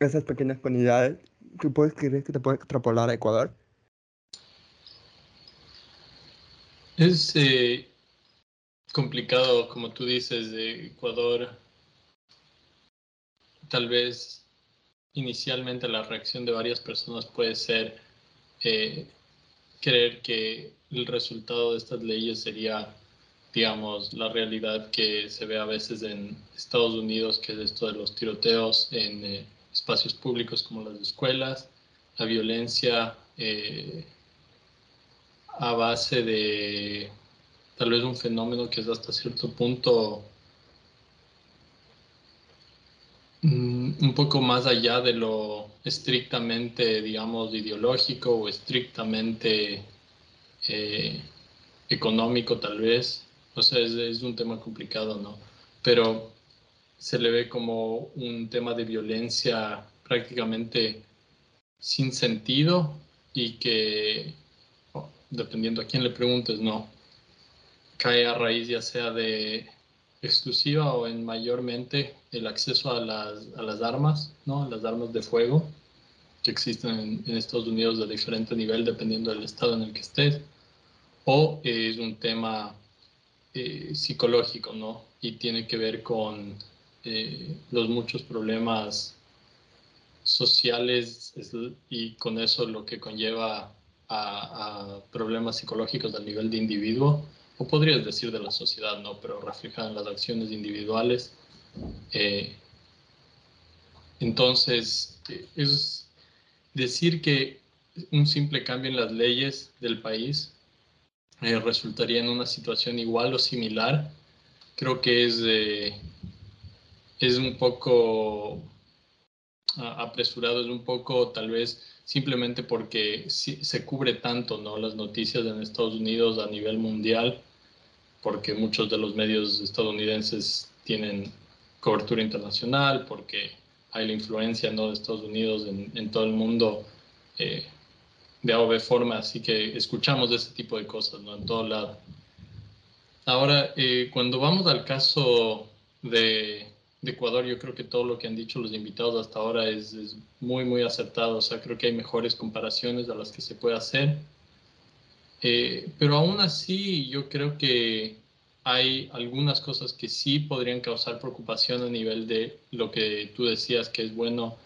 esas pequeñas comunidades, ¿tú puedes creer que te puede extrapolar a Ecuador? Es eh, complicado, como tú dices, de Ecuador. Tal vez inicialmente la reacción de varias personas puede ser eh, creer que el resultado de estas leyes sería digamos, la realidad que se ve a veces en Estados Unidos, que es esto de los tiroteos en eh, espacios públicos como las escuelas, la violencia eh, a base de tal vez un fenómeno que es hasta cierto punto un poco más allá de lo estrictamente, digamos, ideológico o estrictamente eh, económico tal vez, o sea, es, un tema complicado, ¿no? Pero se le ve como un tema de violencia prácticamente sin sentido y que, oh, dependiendo a quién le preguntes, no, cae a raíz ya sea de exclusiva o en mayormente el acceso a las, a las armas, ¿no? A las armas de fuego. que existen en, Estados Unidos de diferente nivel dependiendo del estado en el que estés, o es un tema eh, psicológico, ¿no? Y tiene que ver con eh, los muchos problemas sociales y con eso lo que conlleva a, problemas psicológicos a nivel de individuo, o podrías decir de la sociedad, ¿no? Pero reflejada en las acciones individuales. Eh, entonces, es decir que un simple cambio en las leyes del país eh, resultaría en una situación igual o similar, creo que es, es un poco apresurado, es un poco tal vez simplemente porque se cubre tanto ¿no? las noticias en Estados Unidos a nivel mundial, porque muchos de los medios estadounidenses tienen cobertura internacional, porque hay la influencia ¿no? de Estados Unidos en, en todo el mundo eh, de A forma, así que escuchamos de ese tipo de cosas ¿no? en todo lado. Ahora, eh, cuando vamos al caso de, de, Ecuador, yo creo que todo lo que han dicho los invitados hasta ahora es, es, muy, muy acertado. O sea, creo que hay mejores comparaciones a las que se puede hacer. Eh, pero aún así, yo creo que hay algunas cosas que sí podrían causar preocupación a nivel de lo que tú decías que es bueno,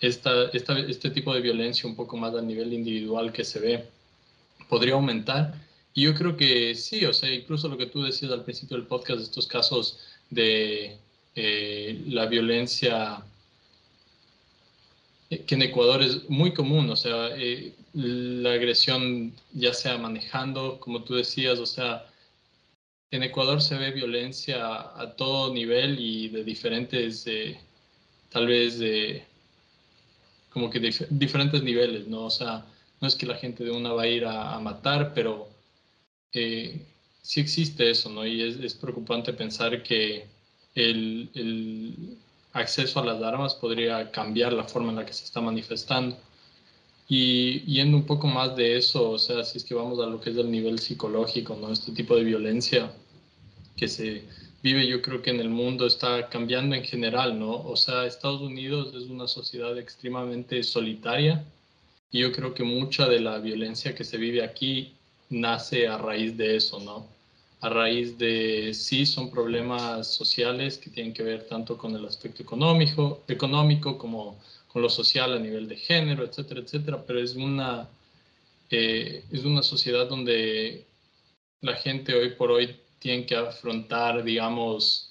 esta, esta, este tipo de violencia un poco más a nivel individual que se ve, podría aumentar. Y yo creo que sí, o sea, incluso lo que tú decías al principio del podcast, estos casos de eh, la violencia que en Ecuador es muy común, o sea, eh, la agresión ya sea manejando, como tú decías, o sea, en Ecuador se ve violencia a todo nivel y de diferentes, eh, tal vez, de como que diferentes niveles, ¿no? O sea, no es que la gente de una va a ir a, matar, pero eh, sí existe eso, ¿no? Y es, preocupante pensar que el, el, acceso a las armas podría cambiar la forma en la que se está manifestando. Y yendo un poco más de eso, o sea, si es que vamos a lo que es el nivel psicológico, ¿no? Este tipo de violencia que se vive, yo creo que en el mundo está cambiando en general, ¿no? O sea, Estados Unidos es una sociedad extremadamente solitaria y yo creo que mucha de la violencia que se vive aquí nace a raíz de eso, ¿no? A raíz de, sí, son problemas sociales que tienen que ver tanto con el aspecto económico, económico como con lo social a nivel de género, etcétera, etcétera, pero es una, eh, es una sociedad donde la gente hoy por hoy tiene que afrontar, digamos,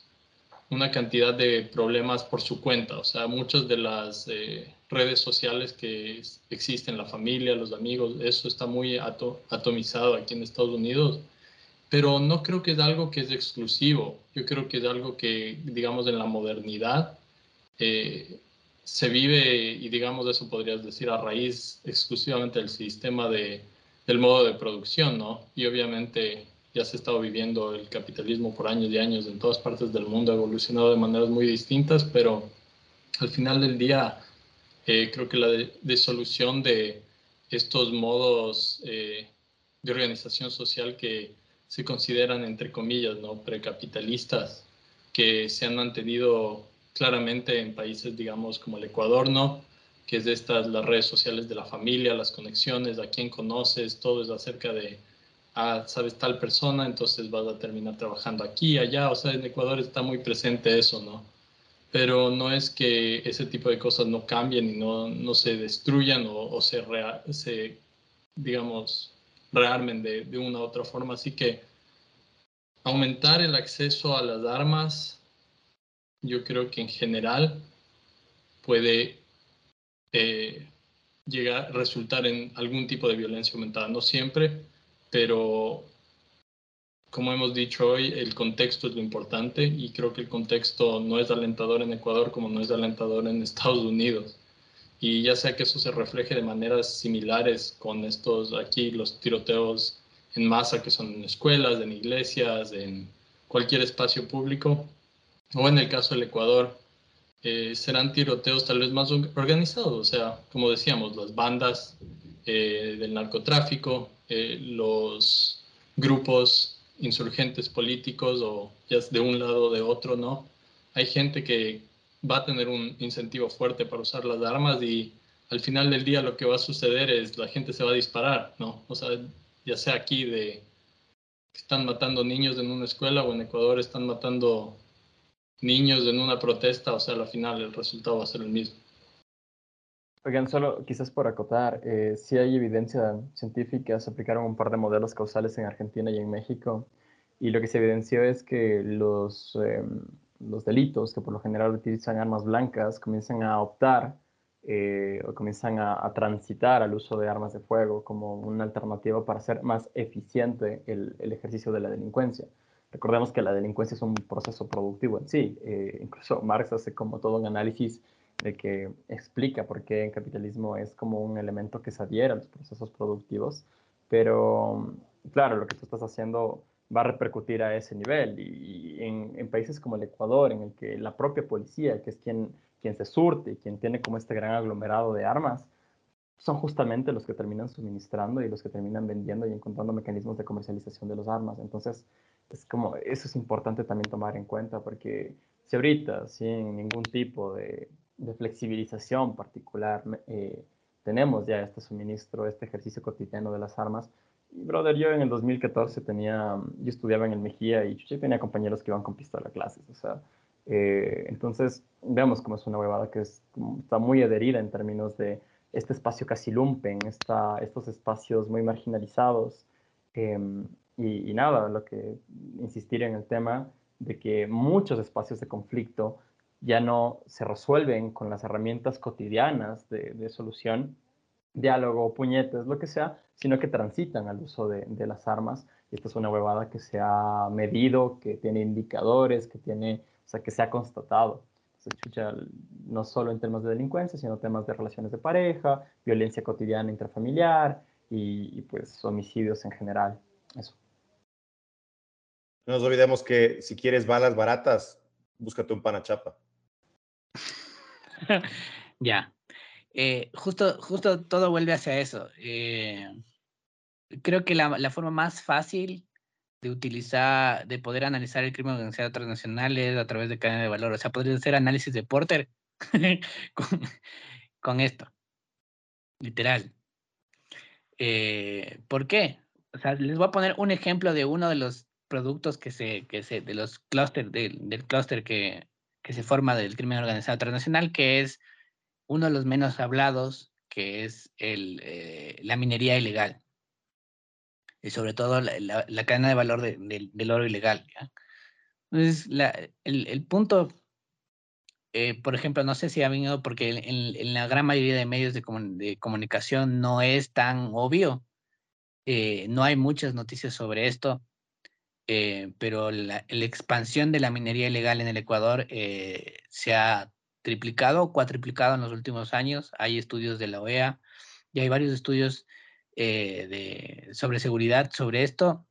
una cantidad de problemas por su cuenta. O sea, muchas de las eh, redes sociales que existen, la familia, los amigos, eso está muy atomizado aquí en Estados Unidos. Pero no creo que es algo que es exclusivo. Yo creo que es algo que, digamos, en la modernidad eh, se vive y digamos eso podrías decir a raíz exclusivamente del sistema de, del modo de producción, ¿no? Y obviamente ya se ha estado viviendo el capitalismo por años y años en todas partes del mundo, ha evolucionado de maneras muy distintas, pero al final del día eh, creo que la disolución de estos modos eh, de organización social que se consideran, entre comillas, ¿no? precapitalistas, que se han mantenido claramente en países, digamos, como el Ecuador, ¿no? Que es de estas, las redes sociales de la familia, las conexiones, a quién conoces, todo es acerca de, ah, sabes tal persona, entonces vas a terminar trabajando aquí, allá, o sea, en Ecuador está muy presente eso, ¿no? Pero no es que ese tipo de cosas no cambien y no, no se destruyan o, se, se, digamos, rearmen de, de una u otra forma. Así que aumentar el acceso a las armas yo creo que en general puede eh, llegar, resultar en algún tipo de violencia aumentada. No siempre, pero como hemos dicho hoy, el contexto es lo importante y creo que el contexto no es alentador en Ecuador como no es alentador en Estados Unidos. Y ya sea que eso se refleje de maneras similares con estos aquí, los tiroteos en masa que son en escuelas, en iglesias, en cualquier espacio público, o en el caso del Ecuador, eh, serán tiroteos tal vez más organizados, o sea, como decíamos, las bandas eh, del narcotráfico, eh, los grupos insurgentes políticos o ya de un lado o de otro, ¿no? Hay gente que va a tener un incentivo fuerte para usar las armas y al final del día lo que va a suceder es la gente se va a disparar, ¿no? O sea, ya sea aquí de están matando niños en una escuela o en Ecuador están matando niños en una protesta, o sea, al final el resultado va a ser el mismo. Oigan, solo quizás por acotar, eh, si hay evidencia científica, se aplicaron un par de modelos causales en Argentina y en México, y lo que se evidenció es que los, em, los delitos que por lo general utilizan armas blancas comienzan a optar eh, o comienzan a, transitar al uso de armas de fuego como una alternativa para hacer más eficiente el, ejercicio de la delincuencia. Recordemos que la delincuencia es un proceso productivo en sí. Eh, incluso Marx hace como todo un análisis de que explica por qué el capitalismo es como un elemento que se adhiere a los procesos productivos. Pero claro, lo que tú estás haciendo va a repercutir a ese nivel. Y, en, en, países como el Ecuador, en el que la propia policía, que es quien, quien se surte, quien tiene como este gran aglomerado de armas, son justamente los que terminan suministrando y los que terminan vendiendo y encontrando mecanismos de comercialización de las armas. Entonces, es como, eso es importante también tomar en cuenta, porque si ahorita, sin ningún tipo de, de flexibilización particular, eh, tenemos ya este suministro, este ejercicio cotidiano de las armas, brother, yo en el 2014 tenía, yo estudiaba en el Mejía y yo tenía compañeros que iban con pistola a clases, o sea, eh, entonces veamos cómo es una huevada que es, está muy adherida en términos de este espacio casi lumpen, esta, estos espacios muy marginalizados, em, y, nada, lo que insistir en el tema de que muchos espacios de conflicto ya no se resuelven con las herramientas cotidianas de, solución, diálogo, puñetes, lo que sea, sino que transitan al uso de, las armas. Y esta es una huevada que se ha medido, que tiene indicadores, que tiene, o sea, que se ha constatado. Se escucha no solo en temas de delincuencia, sino temas de relaciones de pareja, violencia cotidiana intrafamiliar y, y pues homicidios en general. Eso. No nos olvidemos que si quieres balas baratas, búscate un panachapa. [laughs] ya. Eh, justo, justo todo vuelve hacia eso. Eh, creo que la, la, forma más fácil de utilizar, de poder analizar el crimen organizado transnacional es a través de cadena de valor. O sea, podría hacer análisis de Porter [laughs] con, con, esto. Literal. Eh, ¿Por qué? O sea, les voy a poner un ejemplo de uno de los productos que se, que se de los clústeres, del clúster que, que se forma del crimen organizado transnacional, que es uno de los menos hablados, que es el, eh, la minería ilegal. Y sobre todo la, la, cadena de valor de, del oro ilegal. Entonces, la, el, el, punto, eh, por ejemplo, no sé si ha venido porque en, en la gran mayoría de medios de, de comunicación no es tan obvio. Eh, no hay muchas noticias sobre esto. Eh, pero la, expansión de la minería ilegal en el Ecuador eh, se ha triplicado o cuatriplicado en los últimos años. Hay estudios de la OEA y hay varios estudios eh, sobre seguridad sobre esto.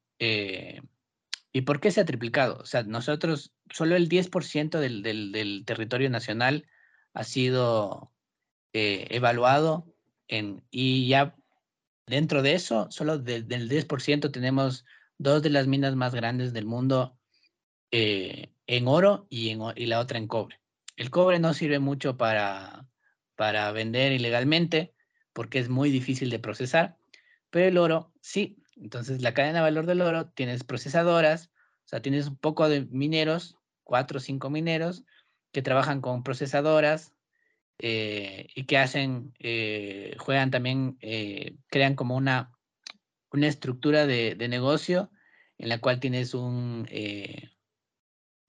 ¿Y por qué se ha triplicado? O sea, nosotros, solo el 10% del, del, territorio nacional ha sido evaluado en, y ya dentro de eso, solo del 10% tenemos dos de las minas más grandes del mundo eh, en oro y, en, y la otra en cobre. El cobre no sirve mucho para, para vender ilegalmente porque es muy difícil de procesar, pero el oro sí. Entonces la cadena de valor del oro tienes procesadoras, o sea, tienes un poco de mineros, cuatro o cinco mineros que trabajan con procesadoras eh, y que hacen, eh, juegan también, crean como una una estructura de, negocio en la cual tienes un, eh,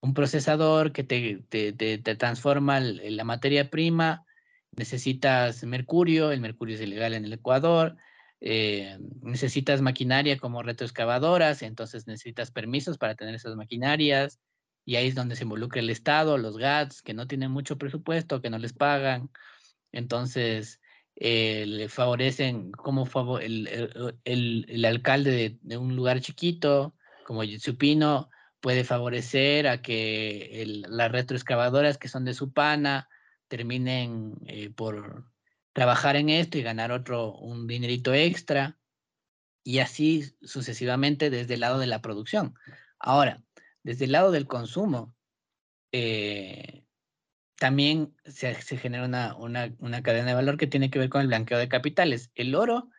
un procesador que te, te, transforma la materia prima, necesitas mercurio, el mercurio es ilegal en el Ecuador, eh, necesitas maquinaria como retroexcavadoras, entonces necesitas permisos para tener esas maquinarias, y ahí es donde se involucra el Estado, los GATS, que no tienen mucho presupuesto, que no les pagan. Entonces, eh, le favorecen como favor, el, el, el, alcalde de, un lugar chiquito, como Supino, puede favorecer a que las retroexcavadoras que son de su pana terminen eh, por trabajar en esto y ganar otro, un dinerito extra, y así sucesivamente desde el lado de la producción. Ahora, desde el lado del consumo, eh, también se, se genera una, una, una, cadena de valor que tiene que ver con el blanqueo de capitales. El oro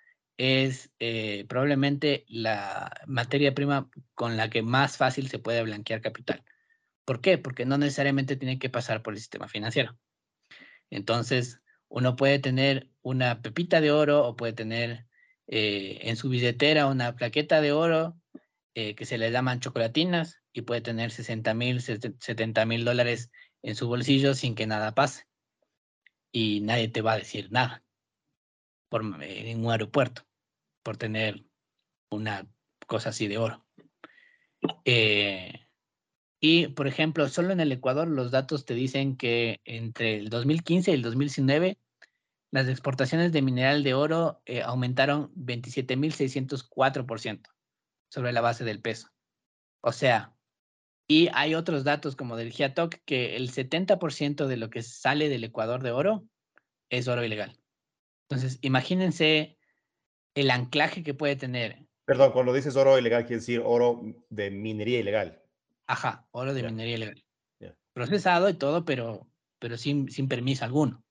es eh, probablemente la materia prima con la que más fácil se puede blanquear capital. ¿Por qué? Porque no necesariamente tiene que pasar por el sistema financiero. Entonces, uno puede tener una pepita de oro o puede tener eh, en su billetera una plaqueta de oro eh, que se le llaman chocolatinas y puede tener 60 mil, 70 mil dólares en su bolsillo sin que nada pase. Y nadie te va a decir nada por, en un aeropuerto por tener una cosa así de oro. Eh, y, por ejemplo, solo en el Ecuador los datos te dicen que entre el 2015 y el 2019 las exportaciones de mineral de oro eh, aumentaron 27.604% sobre la base del peso. O sea, y hay otros datos como del GIATOC que el 70% de lo que sale del Ecuador de oro es oro ilegal. Entonces, imagínense el anclaje que puede tener. Perdón, cuando dices oro ilegal, quiere decir oro de minería ilegal. Ajá, oro de minería ilegal. Procesado y todo, pero, pero sin, sin permiso alguno.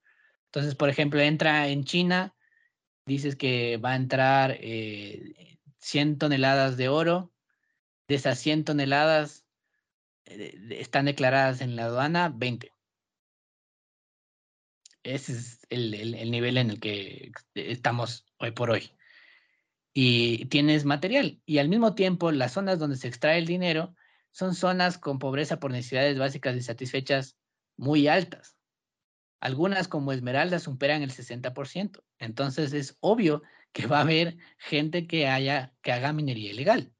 Entonces, por ejemplo, entra en China, dices que va a entrar 100 eh, toneladas de oro. De esas 100 toneladas eh, están declaradas en la aduana 20. Ese es el, el, nivel en el que estamos hoy por hoy. Y tienes material. Y al mismo tiempo, las zonas donde se extrae el dinero son zonas con pobreza por necesidades básicas insatisfechas muy altas. Algunas como Esmeralda superan el 60%. Entonces es obvio que va a haber gente que, haya, que haga minería ilegal.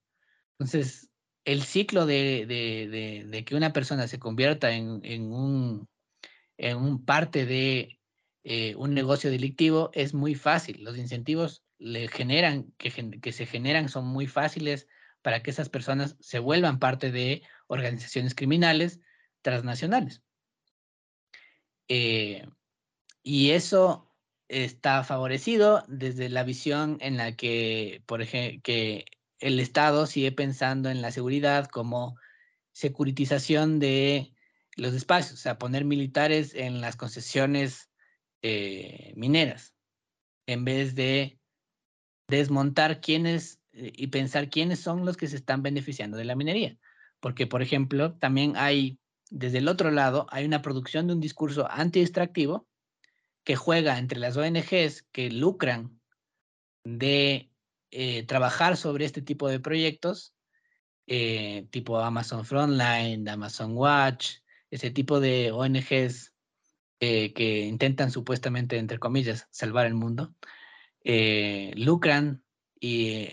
Entonces, el ciclo de, de, de, que una persona se convierta en, en, un, en un parte de eh, un negocio delictivo es muy fácil. Los incentivos le generan, que, que se generan son muy fáciles para que esas personas se vuelvan parte de organizaciones criminales transnacionales. Eh, y eso está favorecido desde la visión en la que, por ejemplo, que el Estado sigue pensando en la seguridad como securitización de los espacios, o sea, poner militares en las concesiones eh, mineras, en vez de desmontar quiénes eh, y pensar quiénes son los que se están beneficiando de la minería. Porque, por ejemplo, también hay desde el otro lado, hay una producción de un discurso anti-extractivo que juega entre las ONGs que lucran de eh, trabajar sobre este tipo de proyectos, eh, tipo Amazon Frontline, Amazon Watch, ese tipo de ONGs eh, que intentan supuestamente, entre comillas, salvar el mundo, lucran y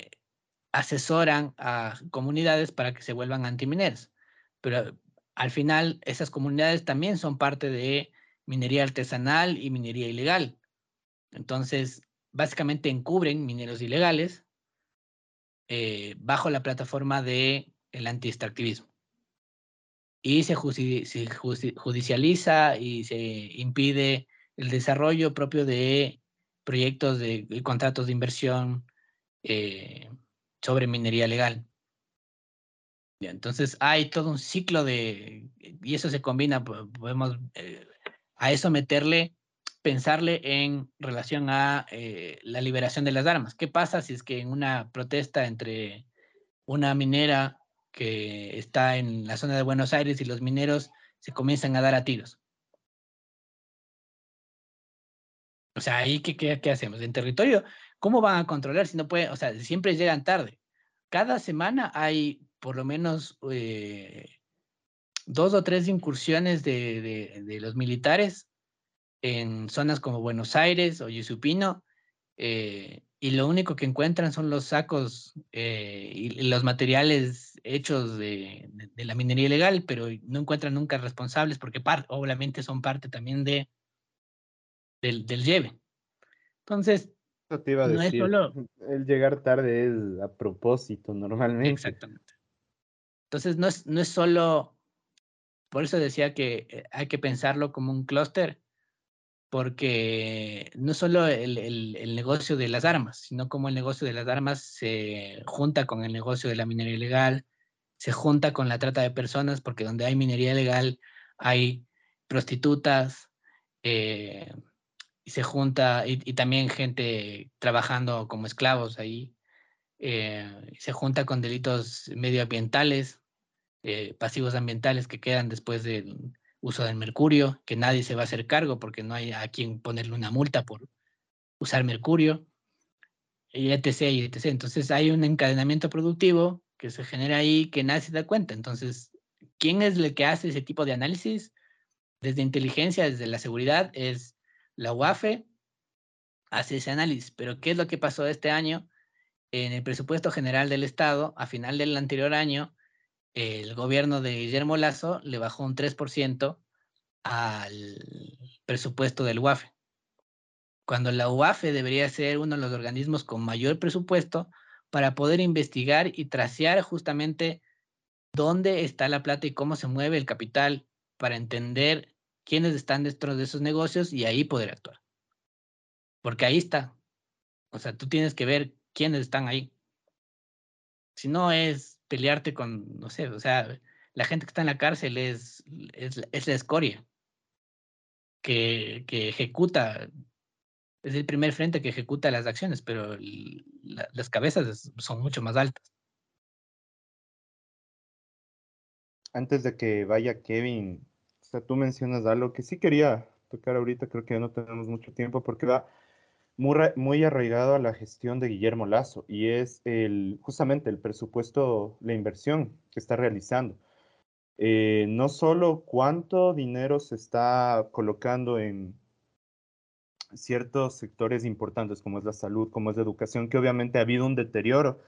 asesoran a comunidades para que se vuelvan antimineros. Pero al final esas comunidades también son parte de minería artesanal y minería ilegal. Entonces, básicamente encubren mineros ilegales eh, bajo la plataforma de el anti-extractivismo. Y se, judicializa y se impide el desarrollo propio de proyectos de, contratos de inversión eh, sobre minería legal entonces hay todo un ciclo de, y eso se combina, podemos eh, a eso meterle, pensarle en relación a eh, la liberación de las armas. ¿Qué pasa si es que en una protesta entre una minera que está en la zona de Buenos Aires y los mineros se comienzan a dar a tiros? O sea, ahí qué, qué, qué hacemos? En territorio, ¿cómo van a controlar si no pueden? O sea, siempre llegan tarde. Cada semana hay por lo menos eh, dos o tres incursiones de, de, los militares en zonas como Buenos Aires o Yusupino, eh, y lo único que encuentran son los sacos eh, y los materiales hechos de, de, la minería ilegal, pero no encuentran nunca responsables porque obviamente son parte también de, del, del lleve. Entonces, te iba a decir, el llegar tarde es a propósito normalmente. Exactamente. Entonces, no es, no es solo, por eso decía que eh, hay que pensarlo como un clúster, porque no solo el, el, negocio de las armas, sino como el negocio de las armas se junta con el negocio de la minería ilegal, se junta con la trata de personas, porque donde hay minería ilegal hay prostitutas, eh, y se junta, y, también gente trabajando como esclavos ahí, eh, se junta con delitos medioambientales, eh, pasivos ambientales que quedan después del uso del mercurio, que nadie se va a hacer cargo porque no hay a quien ponerle una multa por usar mercurio, y etc. y etc. Entonces hay un encadenamiento productivo que se genera ahí que nadie se da cuenta. Entonces, ¿quién es el que hace ese tipo de análisis? Desde inteligencia, desde la seguridad, es la UAFE, hace ese análisis. Pero ¿qué es lo que pasó este año? En el presupuesto general del Estado, a final del anterior año, el gobierno de Guillermo Lazo le bajó un 3% al presupuesto del UAFE. Cuando la UAFE debería ser uno de los organismos con mayor presupuesto para poder investigar y tracear justamente dónde está la plata y cómo se mueve el capital para entender quiénes están dentro de esos negocios y ahí poder actuar. Porque ahí está. O sea, tú tienes que ver quiénes están ahí. Si no es pelearte con, no sé, o sea, la gente que está en la cárcel es, es, la escoria que, que, ejecuta, es el primer frente que ejecuta las acciones, pero las cabezas son mucho más altas. Antes de que vaya Kevin, tú mencionas algo que sí quería tocar ahorita, creo que no tenemos mucho tiempo porque va muy, arraigado a la gestión de Guillermo Lazo y es el, justamente el presupuesto, la inversión que está realizando. Eh, no solo cuánto dinero se está colocando en ciertos sectores importantes como es la salud, como es la educación, que obviamente ha habido un deterioro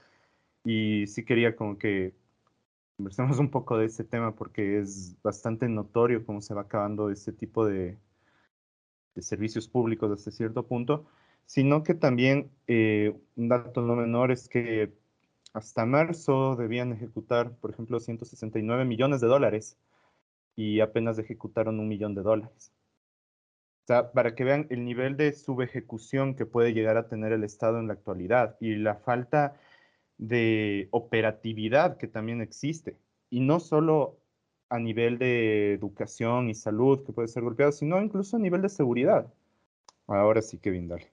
y sí quería como que conversemos un poco de ese tema porque es bastante notorio cómo se va acabando ese tipo de, de servicios públicos hasta cierto punto sino que también eh, un dato no menor es que hasta marzo debían ejecutar, por ejemplo, 169 millones de dólares y apenas ejecutaron un millón de dólares. O sea, para que vean el nivel de subejecución que puede llegar a tener el Estado en la actualidad y la falta de operatividad que también existe. Y no solo a nivel de educación y salud que puede ser golpeado, sino incluso a nivel de seguridad. Ahora sí bien, dale.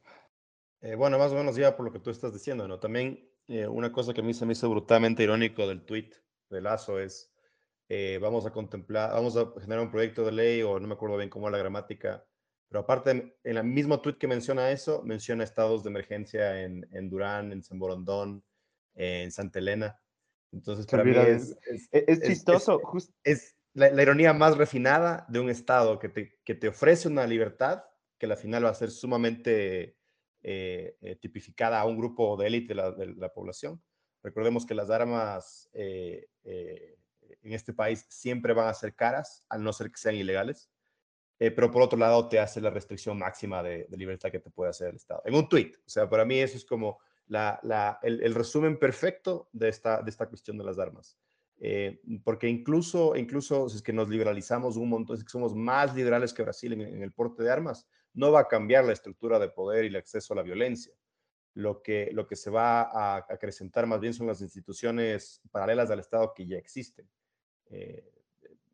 Eh, bueno, más o menos ya por lo que tú estás diciendo. También eh, una cosa que a mí se me hizo brutalmente irónico del tweet de Lazo es, eh, vamos a contemplar, vamos a generar un proyecto de ley, o no me acuerdo bien cómo es la gramática, pero aparte, en el mismo tweet que menciona eso, menciona estados de emergencia en, en Durán, en San Borondón, en Santa Elena. Entonces, para mí es, es, chistoso. Es, la, la, ironía más refinada de un estado que te, que te ofrece una libertad que al final va a ser sumamente eh, eh, tipificada a un grupo de élite de, la, población. Recordemos que las armas eh, en este país siempre van a ser caras, al no ser que sean ilegales. pero por otro lado te hace la restricción máxima de, libertad que te puede hacer el Estado. En un tweet, o sea, para mí eso es como la, el, resumen perfecto de esta, de esta cuestión de las armas. porque incluso, incluso si es que nos liberalizamos un montón, es que somos más liberales que Brasil en, el porte de armas, no va a cambiar la estructura de poder y el acceso a la violencia. Lo que, lo que se va a acrecentar más bien son las instituciones paralelas al Estado que ya existen. Eh,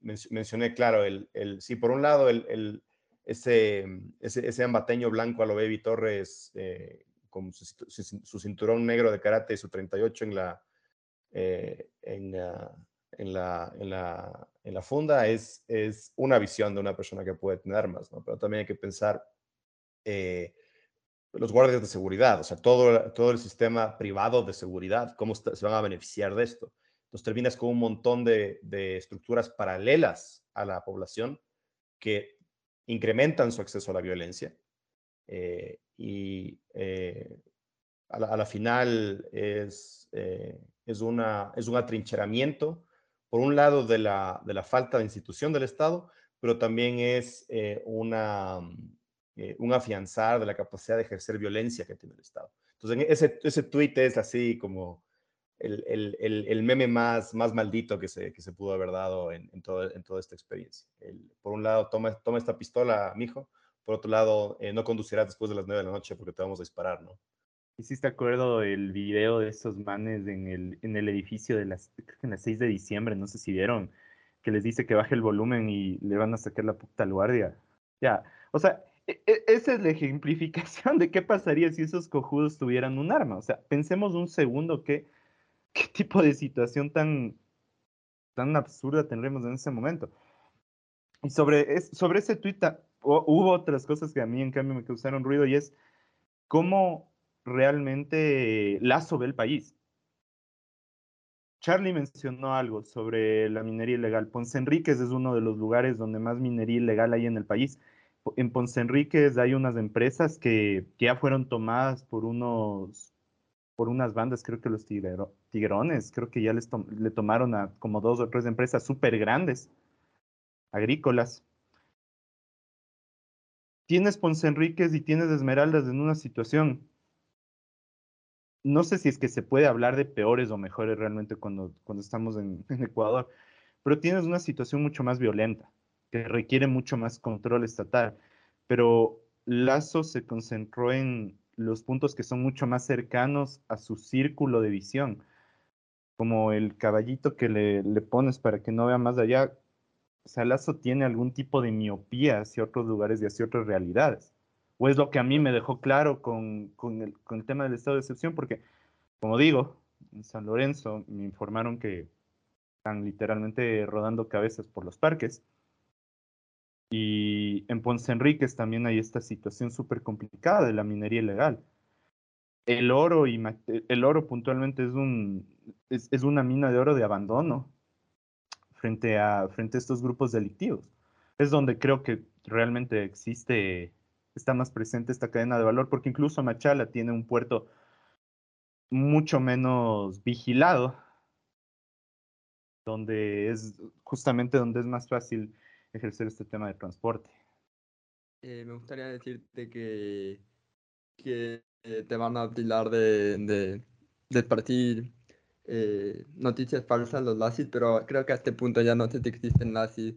mencioné, claro, el, el, sí, por un lado, el, ese, ese, ese, ambateño blanco a lo Baby Torres eh, con su, cinturón negro de karate y su 38 en la, eh, en, en, la, en, la, en la funda es, es una visión de una persona que puede tener armas, ¿no? pero también hay que pensar eh, los guardias de seguridad, o sea, todo, todo el sistema privado de seguridad, cómo se van a beneficiar de esto. Entonces terminas con un montón de, estructuras paralelas a la población que incrementan su acceso a la violencia eh, y eh, a, la, final es, es, una, es un atrincheramiento, por un lado, de la, de la falta de institución del Estado, pero también es una eh, un afianzar de la capacidad de ejercer violencia que tiene el Estado. Entonces, ese, ese tuit es así como el, el, el, meme más, más maldito que se, que se pudo haber dado en, en, todo, en toda esta experiencia. por un lado, toma, toma esta pistola, mijo. Por otro lado, eh, no conducirás después de las nueve de la noche porque te vamos a disparar, ¿no? ¿Hiciste acuerdo del video de esos manes en el, en el edificio de las, creo que en las 6 de diciembre, no sé si vieron, que les dice que baje el volumen y le van a sacar la puta al guardia. Ya, o sea, e, e, esa es la ejemplificación de qué pasaría si esos cojudos tuvieran un arma. O sea, pensemos un segundo qué, qué tipo de situación tan, tan absurda tendremos en ese momento. Y sobre, sobre ese tuit hubo otras cosas que a mí en cambio me causaron ruido y es cómo realmente Lazo ve el país. Charlie mencionó algo sobre la minería ilegal. Ponce Enríquez es uno de los lugares donde más minería ilegal hay en el país. En Ponce Enríquez hay unas empresas que, ya fueron tomadas por unos por unas bandas, creo que los tigrones, creo que ya les le tomaron a como dos o tres empresas súper grandes, agrícolas. Tienes Ponce Enríquez y tienes Esmeraldas en una situación no sé si es que se puede hablar de peores o mejores realmente cuando, cuando estamos [laughs] en, Ecuador, pero tienes una situación mucho más violenta, que requiere mucho más control estatal. Pero Lazo se concentró en los puntos que son mucho más cercanos a su círculo de visión, como el caballito que le, le pones para que no vea más allá. O sea, Lazo tiene algún tipo de miopía hacia otros lugares y hacia otras realidades o es lo que a mí me dejó claro con, con, el, con el tema del estado de excepción, porque, como digo, en San Lorenzo me informaron que están literalmente rodando cabezas por los parques. Y en Ponce Enríquez también hay esta situación súper complicada de la minería ilegal. El oro, y, el oro puntualmente es, un, es, es, una mina de oro de abandono frente a, frente a estos grupos delictivos. Es donde creo que realmente existe está más presente esta cadena de valor, porque incluso Machala tiene un puerto mucho menos vigilado, donde es justamente donde es más fácil ejercer este tema de transporte. Eh, me gustaría decirte que, que eh, te van a tirar de, de, de partir eh, noticias falsas los lazis, pero creo que a este punto ya no sé si existen lazis.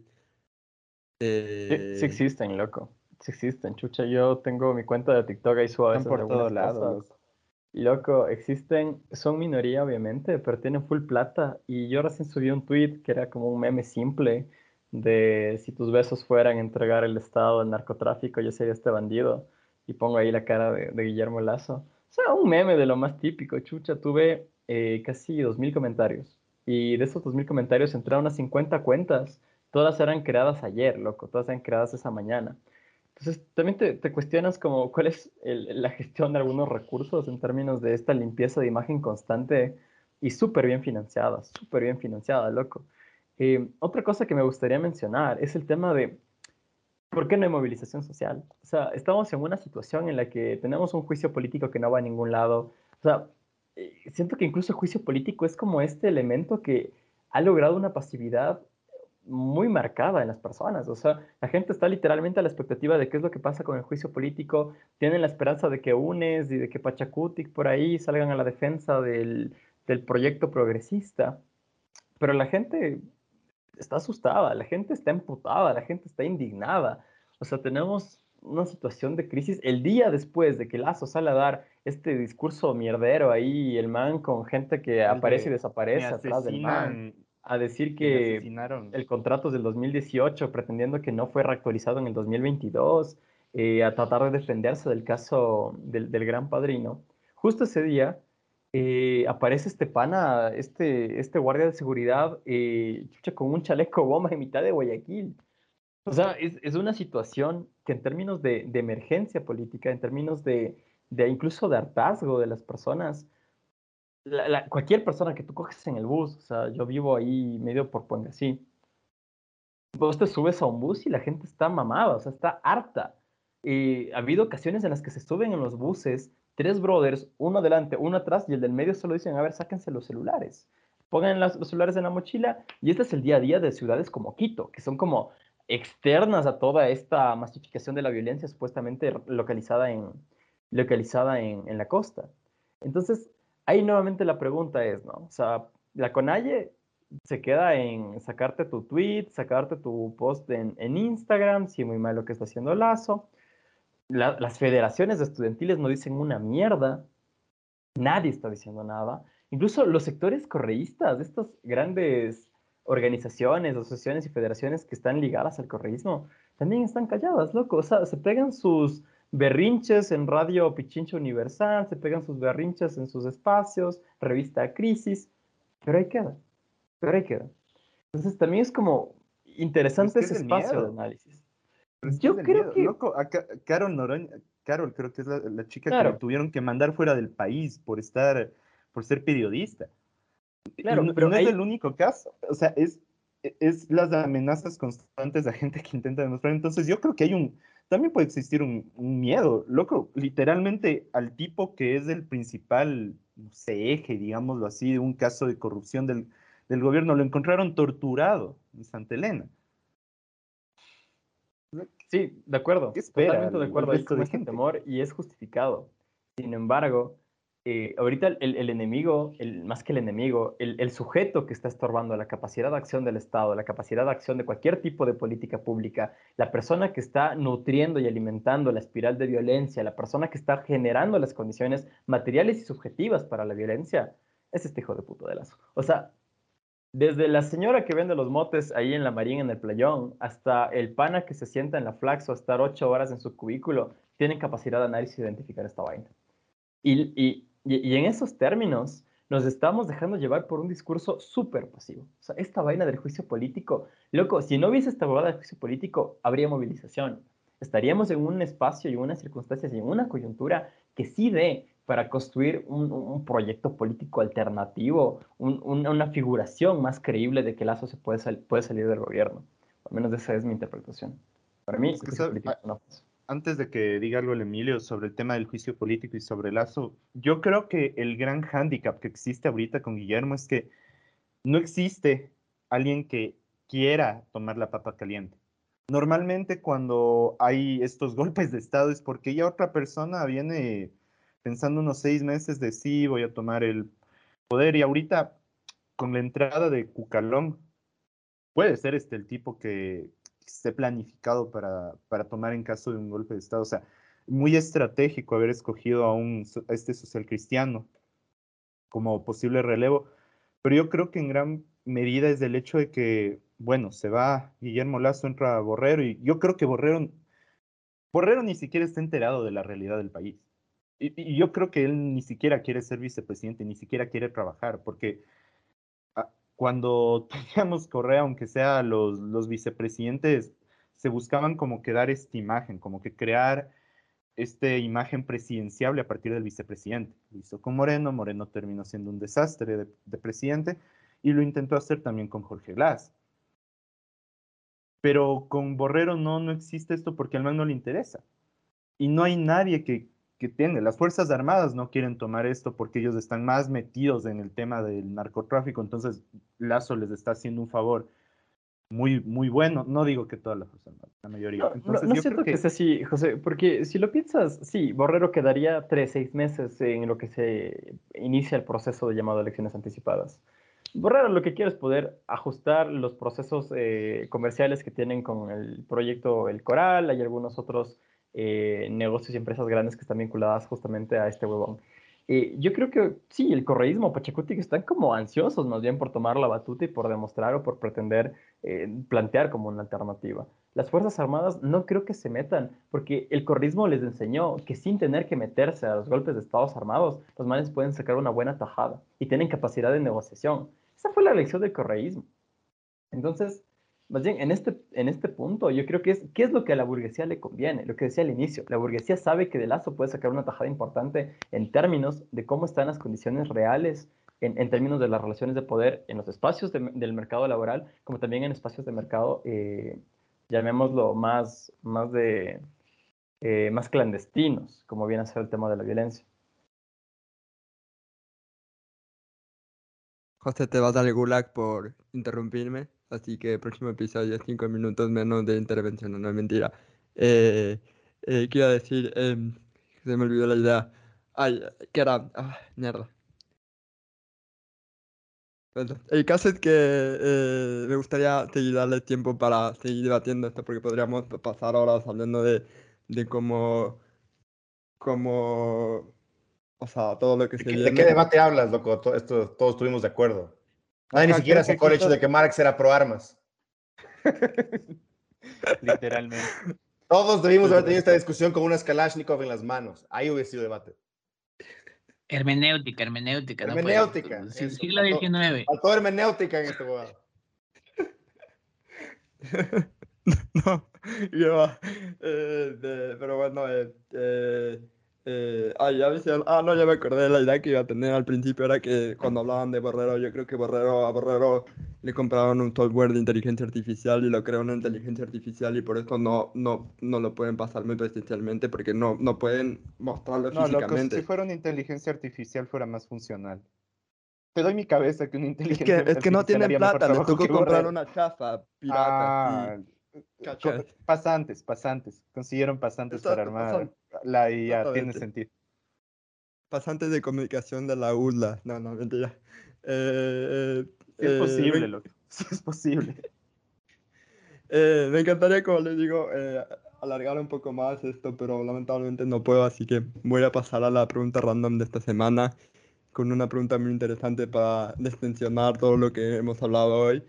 sí existen, loco. Sí existen, chucha. Yo tengo mi cuenta de TikTok ahí suave. por todos lados. Loco, existen, son minoría obviamente, pero tienen full plata. Y yo recién subí un tweet que era como un meme simple de si tus besos fueran entregar el Estado al narcotráfico, yo sería este bandido. Y pongo ahí la cara de, Guillermo Lazo. O sea, un meme de lo más típico, chucha. Tuve eh, casi 2.000 comentarios. Y de esos 2.000 comentarios entraron unas 50 cuentas. Todas eran creadas ayer, loco. Todas eran creadas esa mañana. Entonces, también te, cuestionas como cuál es la gestión de algunos recursos en términos de esta limpieza de imagen constante y súper bien financiada, súper bien financiada, loco. Eh, otra cosa que me gustaría mencionar es el tema de por qué no hay movilización social. O sea, estamos en una situación en la que tenemos un juicio político que no va a ningún lado. O sea, siento que incluso el juicio político es como este elemento que ha logrado una pasividad muy marcada en las personas. O sea, la gente está literalmente a la expectativa de qué es lo que pasa con el juicio político. Tienen la esperanza de que UNES y de que Pachacutic por ahí salgan a la defensa del, del proyecto progresista. Pero la gente está asustada, la gente está emputada, la gente está indignada. O sea, tenemos una situación de crisis el día después de que Lazo sale a dar este discurso mierdero ahí, el man con gente que aparece y desaparece atrás del man a decir que el contrato es del 2018, pretendiendo que no fue reactualizado en el 2022, eh, a tratar de defenderse del caso del, gran padrino. Justo ese día eh, aparece este pana, este, este guardia de seguridad, eh, con un chaleco bomba en mitad de Guayaquil. O sea, es, una situación que en términos de, emergencia política, en términos de, de incluso de hartazgo de las personas, cualquier persona que tú coges en el bus, o sea, yo vivo ahí medio por Puengasí, vos te subes a un bus y la gente está mamada, o sea, está harta. Y ha habido ocasiones en las que se suben en los buses tres brothers, uno adelante, uno atrás, y el del medio solo dicen, a ver, sáquense los celulares. Pongan los celulares en la mochila, y este es el día a día de ciudades como Quito, que son como externas a toda esta masificación de la violencia supuestamente localizada en, localizada en, en la costa. Entonces, ahí nuevamente la pregunta es, ¿no? O sea, la CONAIE se queda en sacarte tu tweet, sacarte tu post en, Instagram, si muy mal lo que está haciendo Lazo. las federaciones estudiantiles no dicen una mierda, nadie está diciendo nada. Incluso los sectores correístas, estos grandes organizaciones, asociaciones y federaciones que están ligadas al correísmo también están calladas, loco. O sea, se pegan sus berrinches en Radio Pichincha Universal, se pegan sus berrinches en sus espacios, revista Crisis, pero ahí queda, pero ahí queda. Entonces también es como interesante ese espacio de análisis. Yo creo que... Loco, Carol Noroña, Carol creo que es la, chica que tuvieron que mandar fuera del país por estar, por ser periodista. Claro, pero no es el único caso. O sea, es, es las amenazas constantes de gente que intenta demostrar. Entonces yo creo que hay un, también puede existir un, miedo, loco, literalmente al tipo que es el principal, no sé, eje, digámoslo así, de un caso de corrupción del, del gobierno, lo encontraron torturado en Santa Elena. Sí, de acuerdo. Totalmente de acuerdo. Hay con este temor y es justificado. Sin embargo, eh, ahorita el, enemigo, el, más que el enemigo, el, sujeto que está estorbando la capacidad de acción del Estado, la capacidad de acción de cualquier tipo de política pública, la persona que está nutriendo y alimentando la espiral de violencia, la persona que está generando las condiciones materiales y subjetivas para la violencia, es este hijo de puto de lazo. O sea, desde la señora que vende los motes ahí en la marina, en el playón, hasta el pana que se sienta en la flaxo a estar ocho horas en su cubículo, tienen capacidad de análisis y identificar esta vaina. y, y, en esos términos nos estamos dejando llevar por un discurso súper pasivo. O sea, esta vaina del juicio político, loco, si no hubiese esta abogada del juicio político, habría movilización. Estaríamos en un espacio y en unas circunstancias y en una coyuntura que sí dé para construir un, proyecto político alternativo, una figuración más creíble de que Lazo se puede, puede salir del gobierno. Al menos esa es mi interpretación. Para mí, es que no antes de que diga algo el Emilio sobre el tema del juicio político y sobre Lazo, yo creo que el gran hándicap que existe ahorita con Guillermo es que no existe alguien que quiera tomar la papa caliente. Normalmente cuando hay estos [laughs] golpes de Estado es porque ya otra persona viene pensando unos seis meses de sí, voy a tomar el poder y ahorita con la entrada de Cucalón, puede ser este el tipo que, esté planificado para, para, tomar en caso de un golpe de Estado. O sea, muy estratégico haber escogido a, un, este social cristiano como posible relevo, pero yo creo que en gran medida es del hecho de que, bueno, se va Guillermo Lazo, entra Borrero, y yo creo que Borrero, Borrero ni siquiera está enterado de la realidad del país. Y, y yo creo que él ni siquiera quiere ser vicepresidente, ni siquiera quiere trabajar, porque cuando [laughs] teníamos Correa, aunque sea los, los vicepresidentes, se buscaban como que dar esta imagen, como que crear esta imagen presidenciable a partir del vicepresidente. Lo hizo con Moreno, Moreno terminó siendo un desastre de, de presidente y lo intentó hacer también con Jorge Glass. Pero con Borrero no, no existe esto porque al menos no le interesa. Y no hay nadie que, que tiene. Las Fuerzas Armadas no quieren tomar esto porque ellos están más metidos en el tema del narcotráfico, entonces Lazo les está haciendo un favor muy, muy bueno. No digo que todas las Fuerzas Armadas, la mayoría. no, siento que... sea así, José, porque si lo piensas, sí, Borrero quedaría tres, seis meses en lo que se inicia el proceso de llamado a elecciones anticipadas. Borrero lo que quiere es poder ajustar los procesos eh, comerciales que tienen con el proyecto El Coral, hay algunos otros eh, negocios y empresas grandes que están vinculadas justamente a este huevón. Eh, yo creo que sí, el correísmo, Pachacuti, que están como ansiosos más bien por tomar la batuta y por demostrar o por pretender eh, plantear como una alternativa. Las Fuerzas Armadas no creo que se metan, porque el correísmo les enseñó que sin tener que meterse a los golpes de Estados Armados, los manes pueden sacar una buena tajada y tienen capacidad de negociación. Esa fue la lección del correísmo. Entonces, más bien, en este, en este punto, yo creo que es, ¿qué es lo que a la burguesía le conviene? Lo que decía al inicio, la burguesía sabe que de Lazo puede sacar una tajada importante en términos de cómo están las condiciones reales, en, en términos de las relaciones de poder en los espacios del mercado laboral, como también en espacios de mercado, eh, llamémoslo más, más, de, eh, más clandestinos, como viene a ser el tema de la violencia. José, te vas a dar el gulag por interrumpirme. Así que el próximo episodio, cinco minutos menos de intervención, no es mentira. Eh, eh, quiero decir, em, se me olvidó la idea. Ay, que era. Ah, mierda. El caso es que eh, me gustaría seguir darle tiempo para seguir debatiendo esto, porque podríamos pasar horas hablando de, de cómo, cómo, o sea, todo lo que se ¿De, ¿De qué debate hablas, loco? esto, todos estuvimos de acuerdo. Nadie ni siquiera el hecho de que Marx era pro armas. [laughs] Literalmente. Todos debimos haber tenido esta discusión con unas Kalashnikov en las manos. Ahí hubiese sido debate. Hermenéutica, hermenéutica. no puede. Hermenéutica, Sí, eso, siglo XIX. Faltó hermenéutica en este huevo. [laughs] no. Eh, de- pero bueno, eh, eh, eh, ah, ya me hicieron- ah, no, ya me acordé de la idea que iba a tener al principio, era que cuando hablaban de Borrero, yo creo que Borrero, a Borrero le compraron un software de inteligencia artificial y lo creó una inteligencia artificial y por eso no, no, no lo pueden pasar muy presencialmente porque no, no pueden mostrarlo No, físicamente. si fuera una inteligencia artificial fuera más funcional. Te doy mi cabeza que una Es inteligencia que, es que no artificial tienen plata, les tocó que comprar una chafa pirata. Ah, sí. Pasantes, pasantes. Consiguieron pasantes para armar pasan- la IA, tiene sentido. Pasantes de comunicación de la ULA. No, no, mentira. Eh, Sí es eh, posible, me- loco. [laughs] Sí es posible. Eh, me encantaría, como les digo, eh, alargar un poco más esto, pero lamentablemente no puedo, así que voy a pasar a la pregunta random de esta semana, con una pregunta muy interesante para destensionar todo lo que hemos hablado hoy.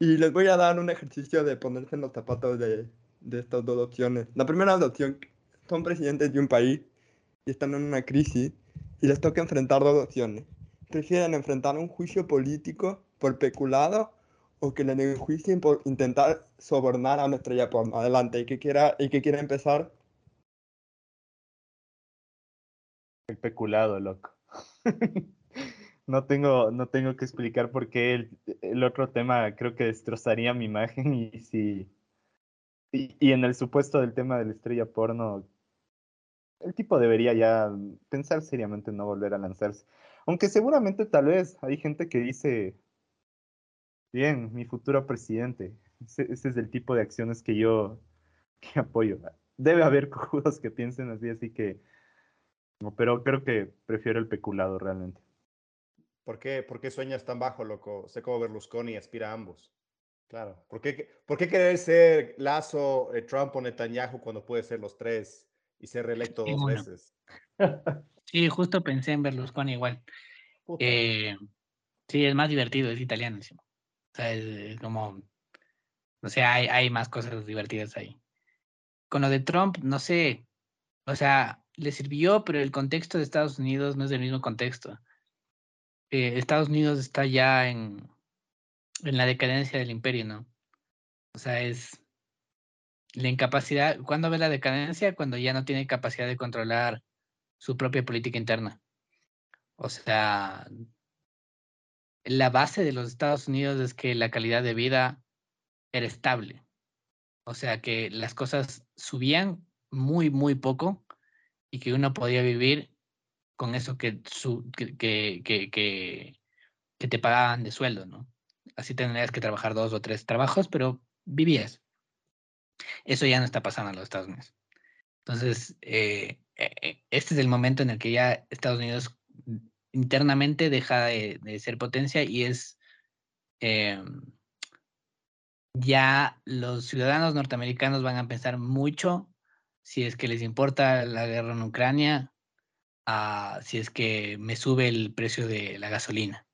Y les voy a dar un ejercicio de ponerse en los zapatos de, de estas dos opciones. La primera opción, son presidentes de un país y están en una crisis y les toca enfrentar dos opciones. ¿Prefieren enfrentar un juicio político por peculado o que le enjuicien por intentar sobornar a una estrella porno? Adelante, ¿y que quiera, y que quiera empezar? El peculado, loco. [laughs] No tengo, no tengo que explicar por qué el, el otro tema creo que destrozaría mi imagen y si... Y, y en el supuesto del tema de la estrella porno, el tipo debería ya pensar seriamente en no volver a lanzarse. Aunque seguramente tal vez hay gente que dice, bien, mi futuro presidente. Ese, es el tipo de acciones que yo que apoyo. Debe haber cojudos que piensen así, así que... Pero creo que prefiero el peculado realmente. ¿Por qué, ¿Por qué sueñas tan bajo, loco? Sé como Berlusconi aspira a ambos. Claro. ¿Por qué, por qué querer ser Lazo, eh, Trump o Netanyahu cuando puede ser los tres y ser reelecto Sí, dos veces? [laughs] Sí, justo pensé en Berlusconi igual. Eh, sí, es más divertido, es italiano encima. O sea, es, es como, o sea, hay, hay más cosas divertidas ahí. Con lo de Trump, no sé, o sea, le sirvió, pero el contexto de Estados Unidos no es el mismo contexto. Eh, Estados Unidos está ya en, en la decadencia del imperio, ¿no? O sea, es la incapacidad. ¿Cuándo ve la decadencia? Cuando ya no tiene capacidad de controlar su propia política interna. O sea, la base de los Estados Unidos es que la calidad de vida era estable. O sea, que las cosas subían muy, muy poco y que uno podía vivir con eso que, te pagaban de sueldo, ¿no? Así tendrías que trabajar dos o tres trabajos, pero vivías. Eso ya no está pasando en los Estados Unidos. Entonces, eh, eh, este es el momento en el que ya Estados Unidos internamente deja de, ser potencia y es eh, ya los ciudadanos norteamericanos van a pensar mucho si es que les importa la guerra en Ucrania, si es que me sube el precio de la gasolina.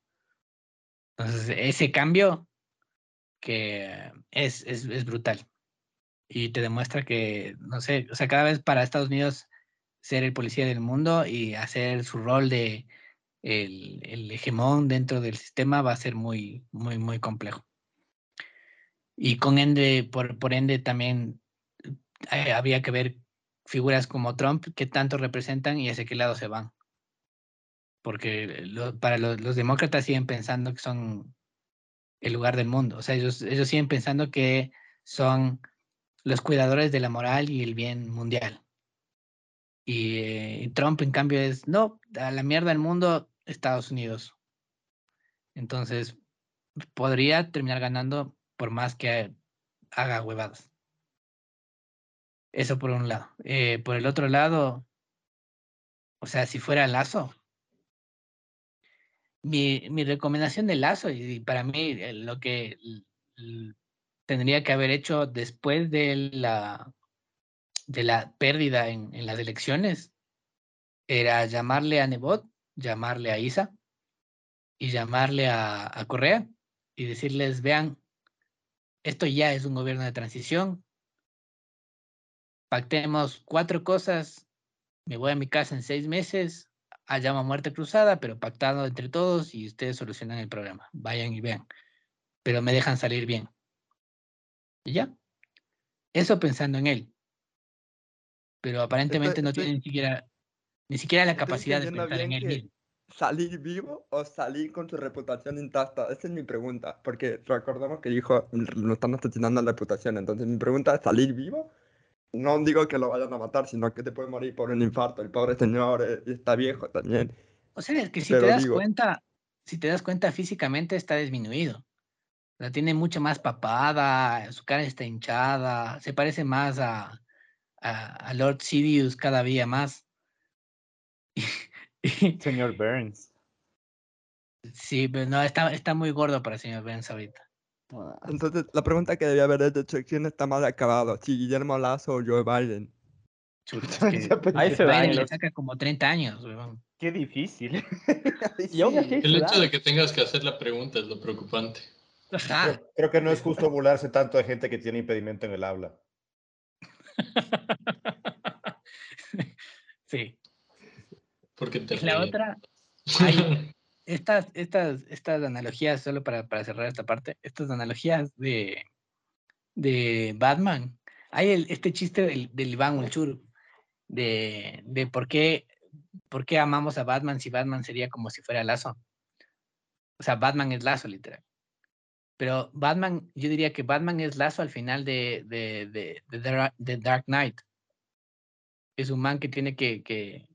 Entonces, ese cambio que es, es, es brutal y te demuestra que, no sé, o sea, cada vez para Estados Unidos ser el policía del mundo y hacer su rol de el, el hegemón dentro del sistema va a ser muy, muy, muy complejo. Y con ende, por, por ende, también eh, había que ver figuras como Trump que tanto representan y hacia qué lado se van. Porque para los, los, demócratas siguen pensando que son el lugar del mundo. O sea, ellos, ellos siguen pensando que son los cuidadores de la moral y el bien mundial. Y eh, Trump, en cambio, es, no, a la mierda del mundo, Estados Unidos. Entonces, podría terminar ganando por más que haga huevadas. Eso por un lado. Eh, por el otro lado, o sea, si fuera Lazo, mi, mi recomendación de Lazo, y para mí eh, lo que tendría que haber hecho después de la, de la pérdida en, en las elecciones era llamarle a Nebot, llamarle a Isa y llamarle a, a Correa y decirles, vean, esto ya es un gobierno de transición, pactemos cuatro cosas, me voy a mi casa en seis meses, llama muerte cruzada, pero pactado entre todos y ustedes solucionan el problema. Vayan y vean. Pero me dejan salir bien. Y ya. Eso pensando en él. Pero aparentemente no tiene ni siquiera, ni siquiera la capacidad de pensar en él mismo. ¿Salir vivo o salir con su reputación intacta? Esa es mi pregunta. Porque recordamos que dijo, no están asesinando la reputación. Entonces mi pregunta es, ¿salir vivo no digo que lo vayan a matar, sino que te puede morir por un infarto. El pobre señor eh, está viejo también. O sea, es que si te das cuenta, si te das cuenta físicamente está disminuido. O sea, tiene mucha más papada, su cara está hinchada, se parece más a, a, Lord Sidious cada día más. [laughs] señor Burns. Sí, pero no, está, está muy gordo para el señor Burns ahorita. Entonces, la pregunta que debía haber hecho es quién está más acabado, si Guillermo Lazo o Joe Biden. Ahí se Biden le saca como 30 años, Qué difícil. [laughs] El hecho de que tengas que hacer la pregunta es lo preocupante. Creo, que no es justo burlarse tanto de gente que tiene impedimento en el habla. [laughs] sí. Porque te la otra, [laughs] estas, estas, estas analogías, solo para, para, cerrar esta parte, estas analogías de, de Batman. Hay este chiste del, del Iván Ulchur, de, de por, qué, por qué amamos a Batman si Batman sería como si fuera Lazo. O sea, Batman es Lazo, literal. Pero Batman, yo diría que Batman es Lazo al final de, de, de, de Dark Knight. Es un man que tiene que,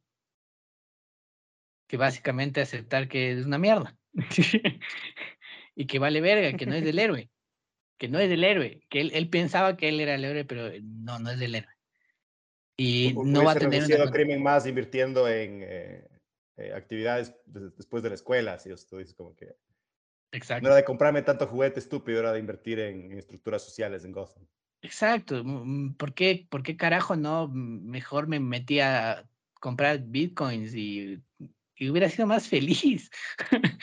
que básicamente aceptar que es una mierda. [laughs] y que vale verga, que no es del [laughs] héroe. Que no es del héroe. Que él, él pensaba que él era el héroe, pero no, no es del héroe. Y no va a tener un crimen más invirtiendo en eh, eh, actividades después de la escuela, si esto dices como que... Exacto. No era de comprarme tanto juguete estúpido, era de invertir en, estructuras sociales en Gotham. Exacto. ¿Por qué, ¿Por qué carajo no mejor me metí a comprar bitcoins y y hubiera sido más feliz. [laughs]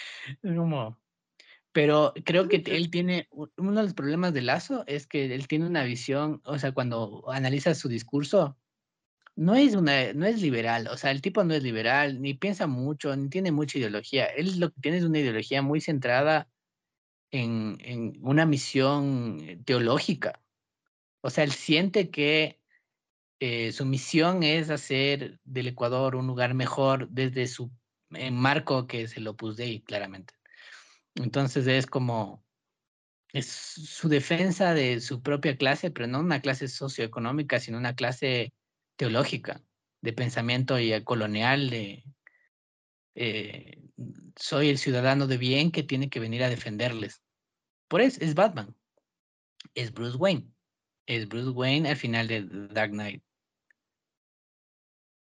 pero creo que él tiene, uno de los problemas de Lazo es que él tiene una visión, o sea, cuando analiza su discurso, no es, una, no es liberal, o sea, el tipo no es liberal, ni piensa mucho, ni tiene mucha ideología. Él lo que tiene es una ideología muy centrada en, en una misión teológica. O sea, él siente que eh, su misión es hacer del Ecuador un lugar mejor desde su marco que es el Opus Dei, claramente. Entonces es como, es su defensa de su propia clase, pero no una clase socioeconómica, sino una clase teológica, de pensamiento y colonial, de eh, soy el ciudadano de bien que tiene que venir a defenderles. Por eso es Batman, es Bruce Wayne, es Bruce Wayne al final de Dark Knight.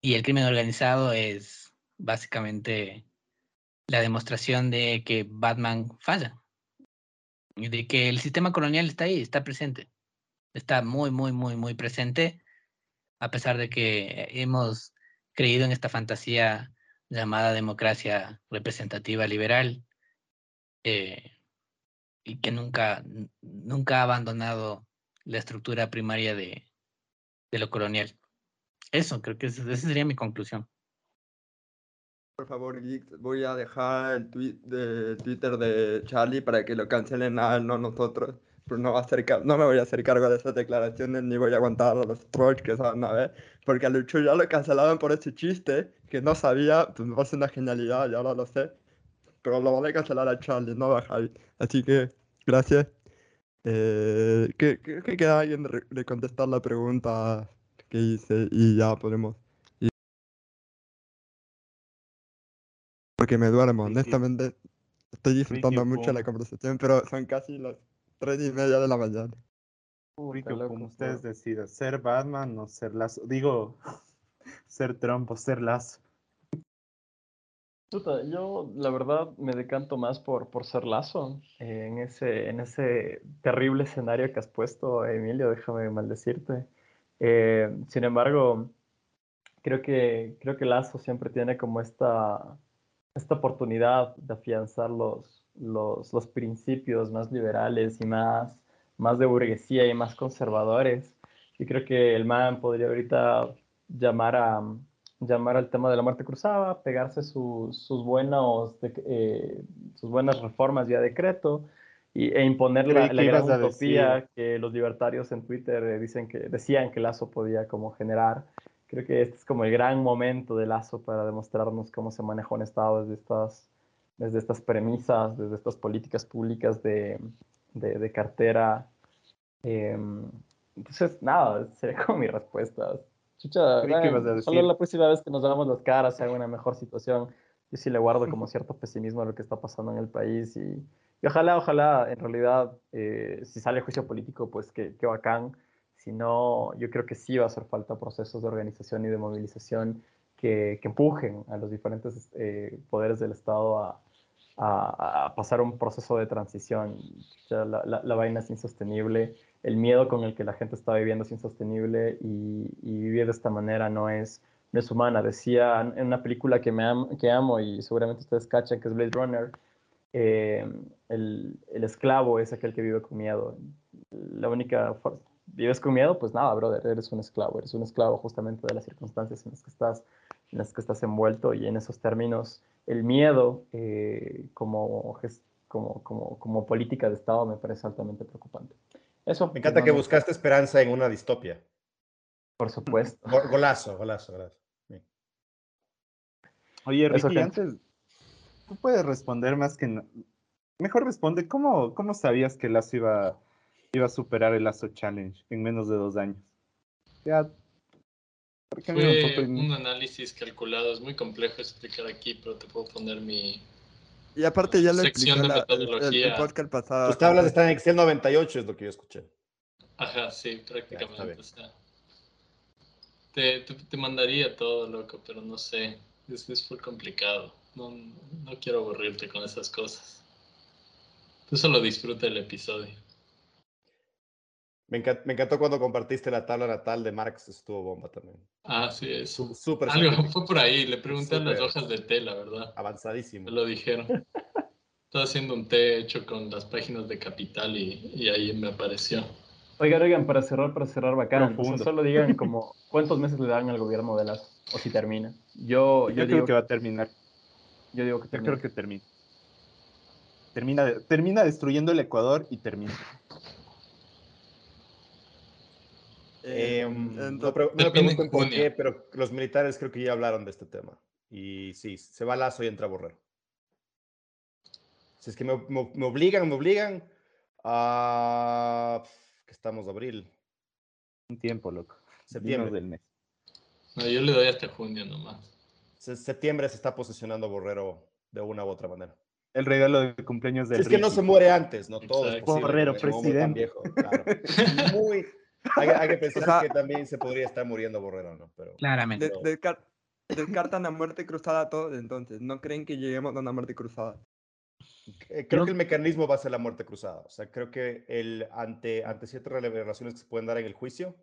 Y el crimen organizado es básicamente la demostración de que Batman falla. Y de que el sistema colonial está ahí, está presente. Está muy, muy, muy, muy presente, a pesar de que hemos creído en esta fantasía llamada democracia representativa liberal, eh, y que nunca, nunca ha abandonado la estructura primaria de, de lo colonial. Eso, creo que esa sería mi conclusión. Por favor, voy a dejar el tweet de Twitter de Charlie para que lo cancelen a él, no nosotros. Pero no, va a hacer, no me voy a hacer cargo de esas declaraciones ni voy a aguantar a los trolls que van a ver. Porque a Lucho ya lo cancelaron por ese chiste que no sabía, pues me parece una genialidad, ya ahora lo sé. Pero lo voy a cancelar a Charlie, no a Javi. Así que, gracias. Eh, que, que, que queda alguien de contestar la pregunta que hice y ya podemos porque me duermo. Honestamente, estoy disfrutando mucho la conversación, pero son casi las tres y media de la mañana. como ustedes decidan, ser Batman o ser Lazo. Digo, [laughs] ser Trump o ser Lazo. yo la verdad me decanto más por, por ser Lazo eh, en, ese, en ese terrible escenario que has puesto, Emilio, déjame maldecirte. Eh, sin embargo, creo que, creo que Lazo siempre tiene como esta esta oportunidad de afianzar los, los, los principios más liberales y más, más de burguesía y más conservadores. Yo creo que el man podría ahorita llamar a llamar al tema de la muerte cruzada, pegarse sus, sus, buenos, eh, sus buenas reformas vía decreto y, e imponer la, la gran utopía que los libertarios en Twitter eh, dicen que, decían que Lazo podía como generar. Creo que este es como el gran momento de Lazo para demostrarnos cómo se maneja un Estado desde estas, desde estas premisas, desde estas políticas públicas de, de, de cartera. Eh, entonces, nada, sería como mi respuesta. Chucha, solo la próxima vez que nos damos las caras sea una mejor situación. Yo sí le guardo como [laughs] cierto pesimismo a lo que está pasando en el país y, y ojalá, ojalá, en realidad, eh, si sale juicio político, pues que, que bacán. Si no, yo creo que sí va a hacer falta procesos de organización y de movilización que, que empujen a los diferentes eh, poderes del Estado a, a, pasar un proceso de transición. La, la, vaina es insostenible el miedo con el que la gente está viviendo es insostenible y, vivir de esta manera no es, no es humana. Decía en una película que, me que amo y seguramente ustedes cachan, que es Blade Runner, eh, el, el, esclavo es aquel que vive con miedo. La única ¿Vives con miedo? Pues nada, brother, eres un esclavo. Eres un esclavo justamente de las circunstancias en las que estás, en las que estás envuelto y en esos términos el miedo eh, como, como, como, como política de Estado me parece altamente preocupante. Eso. Me encanta que buscaste esperanza en una distopia. Por supuesto. Golazo, golazo, golazo. Sí. Oye, Ricky, antes, tú puedes responder más que... No... Mejor responde, ¿cómo, ¿cómo sabías que Lazo iba, iba a superar el Lazo Challenge en menos de dos años? Ya, Fue un, en... un análisis calculado, es muy complejo explicar aquí, pero te puedo poner mi, y aparte ya lo explicó la, el, el, podcast pasado. Tus tablas están en Excel 98, es lo que yo escuché. Ajá, sí, prácticamente. Ya, o sea, te, te, te, mandaría todo, loco, pero no sé. Es, es muy complicado. No, no quiero aburrirte con esas cosas. Tú solo disfruta el episodio. Me encantó, me encantó, cuando compartiste la tabla natal de Marx, estuvo bomba también. Ah, sí, es. Súper. Algo fue por ahí, le pregunté super, a las hojas de té, la verdad. Avanzadísimo. Me lo dijeron. [laughs] Estaba haciendo un té hecho con las páginas de Capital y, y ahí me apareció. Oigan, oigan, para cerrar, para cerrar bacán, o sea, solo digan como cuántos meses le dan al gobierno de las o si termina. Yo, yo, yo digo creo que va a terminar. Yo digo que termina. Yo creo que termina. Termina, termina destruyendo el Ecuador y termina. Eh, no, no, me pregunten por qué, pero los militares creo que ya hablaron de este tema. Y sí, se va Lazo y entra Borrero. Si es que me, me, me obligan, me obligan a... que estamos de abril. Un tiempo, loco. Septiembre. del mes. No, yo le doy hasta junio nomás. Septiembre se está posicionando Borrero de una u otra manera. El regalo de cumpleaños del si Es que no se muere antes, no todo. Borrero, presidente. Viejo, claro. Muy, hay, hay, que pensar o sea, que también se podría estar muriendo Borrero, ¿no? Pero, Claramente. De, descar descartan a muerte cruzada todos, entonces. ¿No creen que lleguemos a una muerte cruzada? Eh, creo que el mecanismo va a ser la muerte cruzada. O sea, creo que el, ante, ante ciertas revelaciones que se pueden dar en el juicio,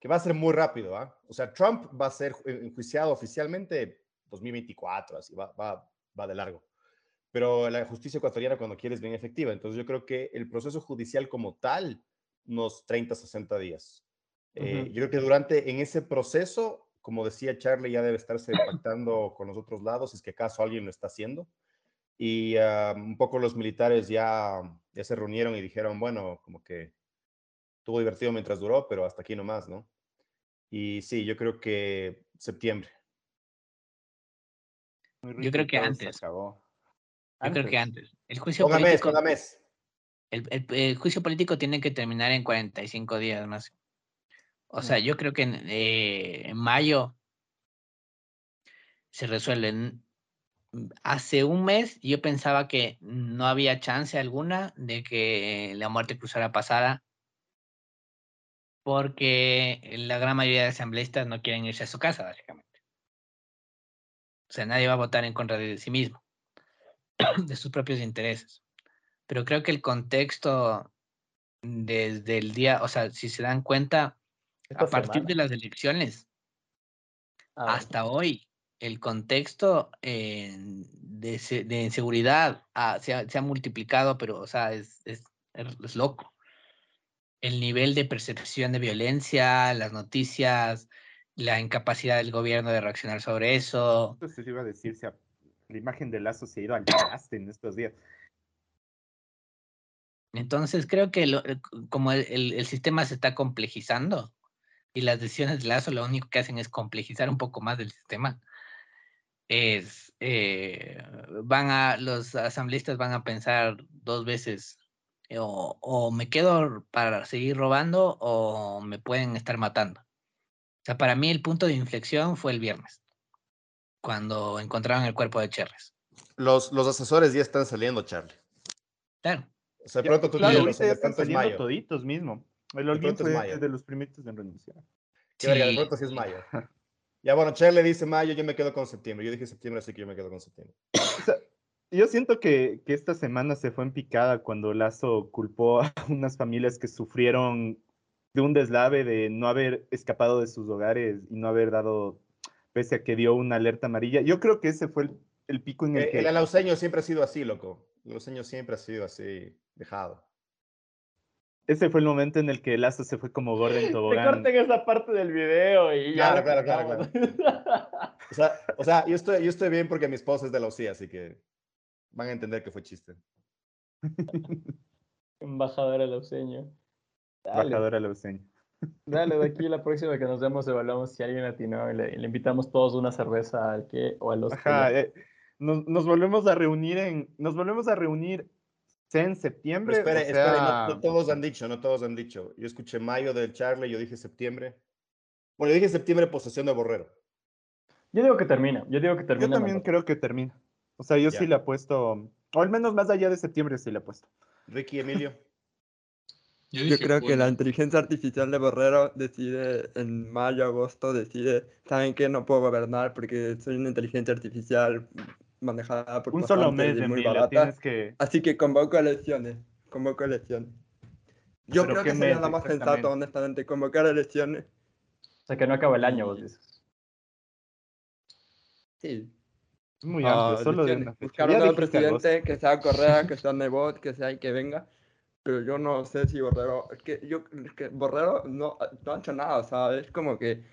que va a ser muy rápido, ¿ah? O sea, Trump va a ser enjuiciado oficialmente 2024, así va, va, va de largo. Pero la justicia ecuatoriana cuando quiere es bien efectiva. Entonces yo creo que el proceso judicial como tal unos 30, 60 días. Uh -huh. eh, yo creo que durante, en ese proceso, como decía Charlie, ya debe estarse pactando con los otros lados, si es que acaso alguien lo está haciendo. Y uh, un poco los militares ya, ya se reunieron y dijeron, bueno, como que estuvo divertido mientras duró, pero hasta aquí nomás, ¿no? Y sí, yo creo que septiembre. Yo creo que antes. Yo antes. creo que antes. El juicio Póngame, político... póngame. El, el, el, juicio político tiene que terminar en 45 días más. O sea, yo creo que en, eh, en mayo se resuelven. Hace un mes yo pensaba que no había chance alguna de que la muerte cruzada pasara porque la gran mayoría de asambleístas no quieren irse a su casa, básicamente. O sea, nadie va a votar en contra de sí mismo, [clears throat] de sus propios intereses pero creo que el contexto desde el día, o sea, si se dan cuenta, Esta a partir semana. de las elecciones ah, hasta hoy, el contexto eh, de, de inseguridad ah, se, ha, se ha multiplicado, pero, o sea, es, es, es loco. El nivel de percepción de violencia, las noticias, la incapacidad del gobierno de reaccionar sobre eso. Entonces iba a decir, se ha- la imagen de Lazo se ha ido al en estos días. Entonces creo que lo- eh, como el, el- el sistema se está complejizando y las decisiones de Lazo lo único que hacen es complejizar un poco más del sistema, es eh, van a los asambleístas van a pensar dos veces eh, o, o me quedo para seguir robando o me pueden estar matando. O sea, para mí el punto de inflexión fue el viernes, cuando encontraron el cuerpo de Cherres. Los, los asesores ya están saliendo, Charlie. Claro. O sea, pronto tú claro, tienes están pronto es saliendo mayo. toditos mismo. El es fue mayo. de los primitos en renunciar. Qué verga, de Sí, pronto sí es mayo. [laughs] Ya bueno, Charlie dice mayo, yo me quedo con septiembre. Yo dije septiembre, así que yo me quedo con septiembre. Yo siento que, que esta semana se fue en picada cuando Lazo culpó a [laughs] unas familias que sufrieron de un deslave de no haber escapado de sus hogares y no haber dado, pese a que dio una alerta amarilla. Yo creo que ese fue el, el pico en el Eh, que... El alauceño siempre ha sido así, loco. El alauceño siempre ha sido así, dejado. Ese fue el momento en el que Lazo se fue como gordo en [laughs] Te tobogán. corten esa parte del video y ya. Claro, lo claro, claro, cortamos. [laughs] O sea, o sea yo, estoy, yo estoy bien porque mi esposa es de la UCI, así que van a entender que fue chiste. [laughs] Embajador alauceño. Dale, Embajador alauceño. dale, de aquí la próxima que nos vemos evaluamos si alguien atinó y le, le invitamos todos una cerveza al que o a los Ajá, eh, nos, nos volvemos a reunir en... Nos volvemos a reunir en septiembre. Pero espere, o espere, no- todos han dicho, no todos han dicho. Yo escuché mayo del Charlie, yo dije septiembre. Bueno, yo dije septiembre posesión de Borrero. Yo digo que termina. Yo digo que Yo termina. también mandato. creo que termina. O sea, yo Ya. sí le apuesto, o al menos más allá de septiembre sí le apuesto. Ricky Emilio. [laughs] Yo, Yo creo que la inteligencia artificial de Borrero decide en mayo, agosto, decide, ¿saben qué? No puedo gobernar porque soy una inteligencia artificial manejada por Un solo mes de muy Emilia, barata. tienes que... Así que convoco elecciones, convoco elecciones. Yo ¿Pero creo que sería lo más sensato, honestamente, convocar elecciones. O sea, que no acaba el año, vos dices. Sí. Es muy Ah, amplio, solo de elecciones. Buscar un nuevo presidente que sea Correa, [laughs] que sea Nebot, que sea y que venga. Pero yo no sé si Borrero. Es que yo es que Borrero no, no ha hecho nada, o sea, es como que.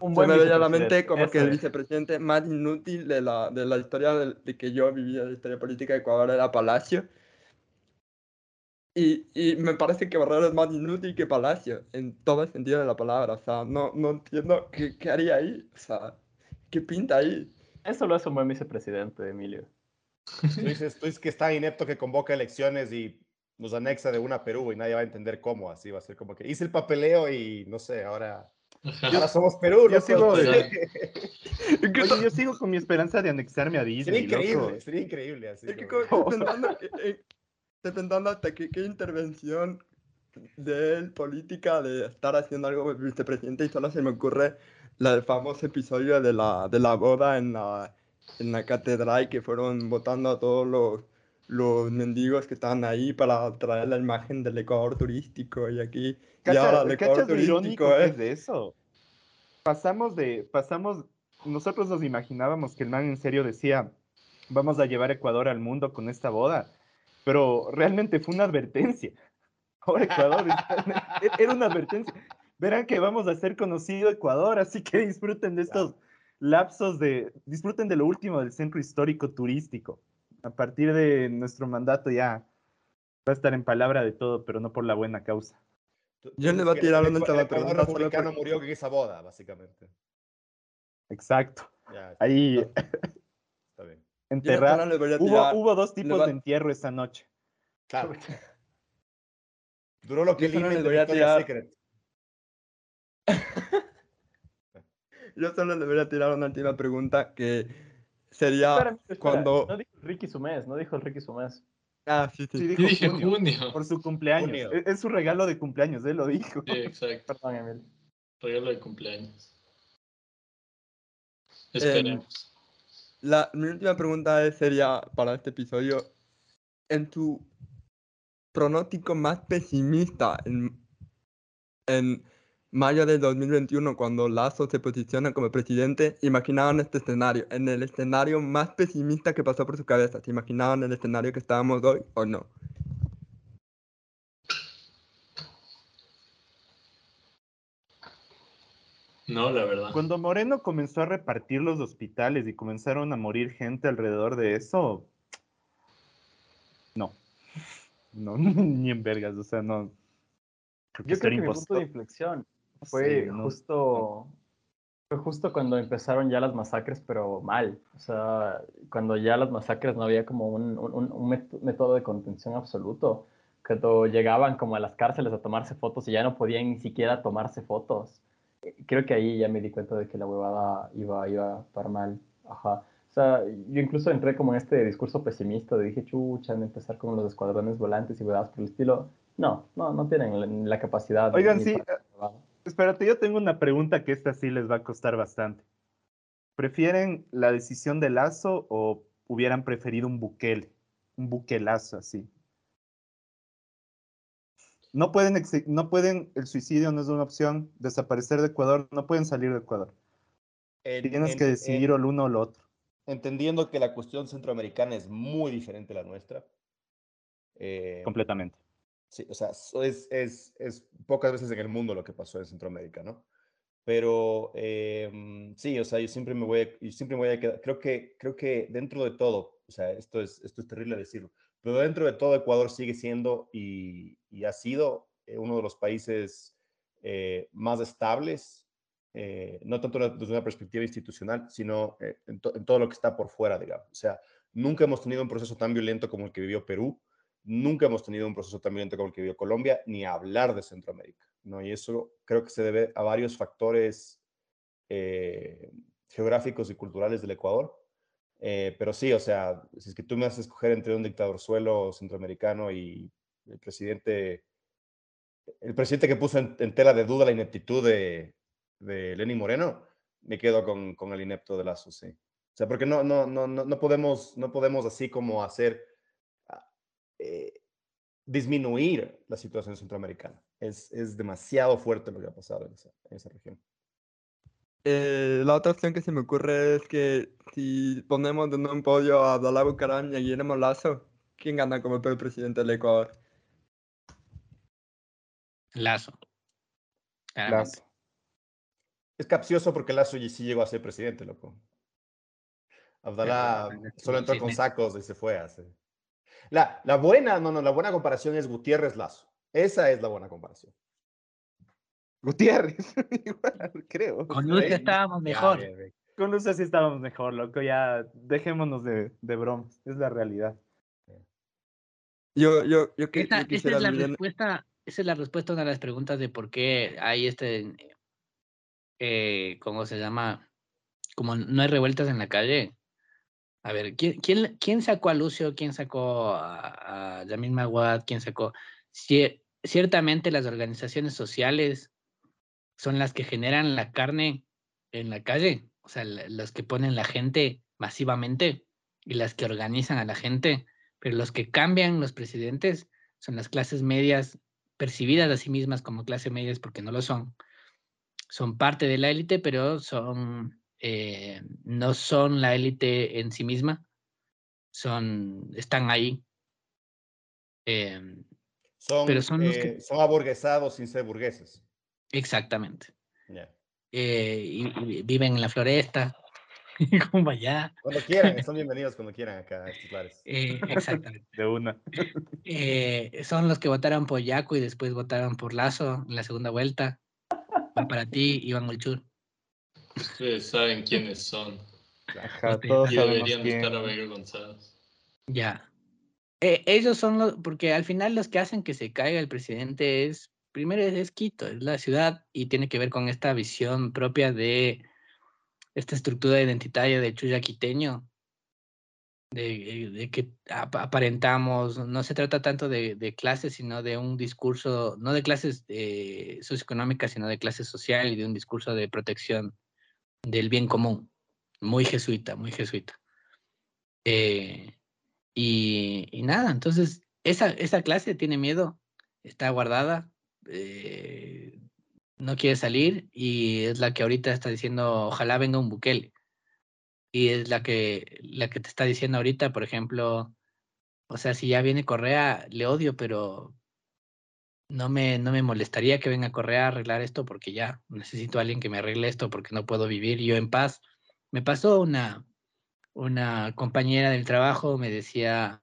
Un se buen me veía a la mente como que el es. vicepresidente más inútil de la, de la historia del- de, que yo vivía, de la historia política de Ecuador, era Palacio. Y, y me parece que Borrero es más inútil que Palacio, en todo el sentido de la palabra. O sea, no, no entiendo qué, qué haría ahí. O sea, qué pinta ahí. Eso lo hace un buen vicepresidente, Emilio. Tú dices, tú dices que está inepto que convoca elecciones y nos anexa de una a Perú y nadie va a entender cómo. Así va a ser como que hice el papeleo y no sé, ahora. Ahora somos Perú. Yo loco. sigo Es [laughs] Oye, yo sigo con mi esperanza de anexarme a Sería Disney, loco. increíble, sería increíble. Así que como- [laughs] eh, hasta qué intervención de él política de estar haciendo algo como vicepresidente y solo se me ocurre la del famoso episodio de la, de la boda en la, en la catedral que fueron votando a todos los, los mendigos que estaban ahí para traer la imagen del Ecuador turístico y aquí y ahora el ¿Cachas, Ecuador cachas lo irónico que es de eso? Pasamos de, pasamos, nosotros nos imaginábamos que el man en serio decía, vamos a llevar Ecuador al mundo con esta boda, pero realmente fue una advertencia. [laughs] Ahora Ecuador e- era una advertencia. Verán que vamos a ser conocido Ecuador, así que disfruten de estos lapsos de, disfruten de lo último del centro histórico turístico. A partir de nuestro mandato ya va a estar en palabra de todo, pero no por la buena causa. Yo le voy a que tirar una última el republicano porque- murió en esa boda, básicamente. Exacto. Ya, Ahí está bien. [laughs] enterrar. le voy a Hubo, tirar- hubo dos le tipos va- de entierro esa noche. Claro. [laughs] Duró lo que Yo de voy a tirar- Secret. [laughs] Yo solo le voy a tirar una última pregunta que sería espera. cuando... No dijo el Ricky Sumés, no dijo el Ricky Sumés. Ah, sí, sí. Sí, Yo dijo dije junio, junio. por su cumpleaños. Junio. Es, es su regalo de cumpleaños, él lo dijo. Sí, exacto. Perdón, Emilio. Regalo de cumpleaños. Em, Esperemos. La, mi última pregunta sería para este episodio, en tu pronóstico más pesimista, en, en mayo del 2021, cuando Lazo se posiciona como presidente, imaginaban este escenario, en el escenario más pesimista que pasó por su cabeza. ¿Se imaginaban el escenario que estábamos hoy o no? No, la verdad. Cuando Moreno comenzó a repartir los hospitales y comenzaron a morir gente alrededor de eso, no. No, [laughs] ni en vergas, o sea, no. Creo que Yo creo que mi punto de inflexión fue justo fue justo cuando empezaron ya las masacres, pero mal. O sea, cuando ya las masacres no había como un, un, un método de contención absoluto. Cuando llegaban como a las cárceles a tomarse fotos y ya no podían ni siquiera tomarse fotos. Creo que ahí ya me di cuenta de que la huevada iba, iba para mal. Ajá. O sea, yo incluso entré como en este discurso pesimista de dije, chucha, en empezar con los escuadrones volantes y huevadas por el estilo. No, no, no tienen la, capacidad. Oigan, sí. Espérate, yo tengo una pregunta que esta sí les va a costar bastante. ¿Prefieren la decisión de Lazo o hubieran preferido un buquel? Un buquelazo así. No pueden, no pueden, el suicidio no es una opción, desaparecer de Ecuador, no pueden salir de Ecuador. Tienes que decidir o el uno o lo otro. Entendiendo que la cuestión centroamericana es muy diferente a la nuestra. Eh, Completamente. Sí, o sea, es, es, es, pocas veces en el mundo lo que pasó en Centroamérica, ¿no? Pero em, sí, o sea, yo siempre me voy a, yo siempre me voy a quedar, creo que, creo que dentro de todo, o sea, esto es, esto es terrible decirlo, pero dentro de todo Ecuador sigue siendo y, y ha sido eh, uno de los países eh, más estables, eh, no tanto desde una perspectiva institucional, sino en, en, todo lo que está por fuera, digamos. O sea, nunca hemos tenido un proceso tan violento como el que vivió Perú, Nunca hemos tenido un proceso tan violento como el que vivió Colombia, ni hablar de Centroamérica, ¿no? Y eso creo que se debe a varios factores eh, geográficos y culturales del Ecuador. Eh, pero sí, o sea, si es que tú me haces escoger entre un dictador suelo centroamericano y el presidente, el presidente que puso en, tela de duda la ineptitud de, de Lenín Moreno, me quedo con, con el inepto de Lazo, sí. O sea, porque no, no, no, no, podemos, no podemos así como hacer eh, disminuir la situación centroamericana. Es, es, demasiado fuerte lo que ha pasado en esa, en esa región. Eh, la otra opción que se me ocurre es que si ponemos en un podio a Abdalá Bucaram y a Guillermo Lazo, ¿quién gana como el presidente del Ecuador? Lazo. Lazo. Es capcioso porque Lazo sí llegó a ser presidente, loco. Abdalá solo entró con sacos y se fue hace. La, la buena, no, no, la buena comparación es Gutiérrez Lazo. Esa es la buena comparación. Gutiérrez, [laughs] creo. Con Lucia estábamos mejor. Con Lucia sí estábamos mejor, loco. Ya dejémonos de, de bromas. Es la realidad. Yo, yo, yo, que, esa, esa es la respuesta, esa es la respuesta a una de las preguntas de por qué hay este, eh, ¿cómo se llama? Como no hay revueltas en la calle, a ver, ¿quién, quién, quién sacó a Lucio? ¿Quién sacó a, a Yamil Maguad? ¿Quién sacó? ciertamente las organizaciones sociales son las que generan la carne en la calle, o sea, las que ponen la gente masivamente y las que organizan a la gente, pero los que cambian los presidentes son las clases medias percibidas a sí mismas como clases medias porque no lo son. Son parte de la élite, pero son eh, no son la élite en sí misma, son, están ahí. Em, son, pero son, los que... Eh, son aburguesados sin ser burgueses. Exactamente. Eh, y, viven en la floresta, [laughs] como allá. Cuando quieran, son bienvenidos cuando quieran acá a estos lares. exactamente. [laughs] De una. [laughs] son los que votaron por Yaco y después votaron por Lazo en la segunda vuelta. para ti, Iván Olchur. Ustedes saben quiénes son. Ajá, todos y deberían estar avergonzados. Ya. Eh, ellos son los, porque al final los que hacen que se caiga el presidente es, primero es Quito, es la ciudad y tiene que ver con esta visión propia de esta estructura identitaria de Chuya quiteño, de, de, que aparentamos, no se trata tanto de, de, clases, sino de un discurso, no de clases eh, socioeconómicas, sino de clase social y de un discurso de protección del bien común, muy jesuita, muy jesuita. Eh, y, nada, entonces esa, esa clase tiene miedo, está guardada, eh, no quiere salir y es la que ahorita está diciendo, ojalá venga un Bukele. Y es la que, la que te está diciendo ahorita, por ejemplo, o sea, si ya viene Correa, le odio, pero no me, no me molestaría que venga Correa a arreglar esto porque ya necesito a alguien que me arregle esto porque no puedo vivir yo en paz. Me pasó una, una compañera del trabajo, me decía,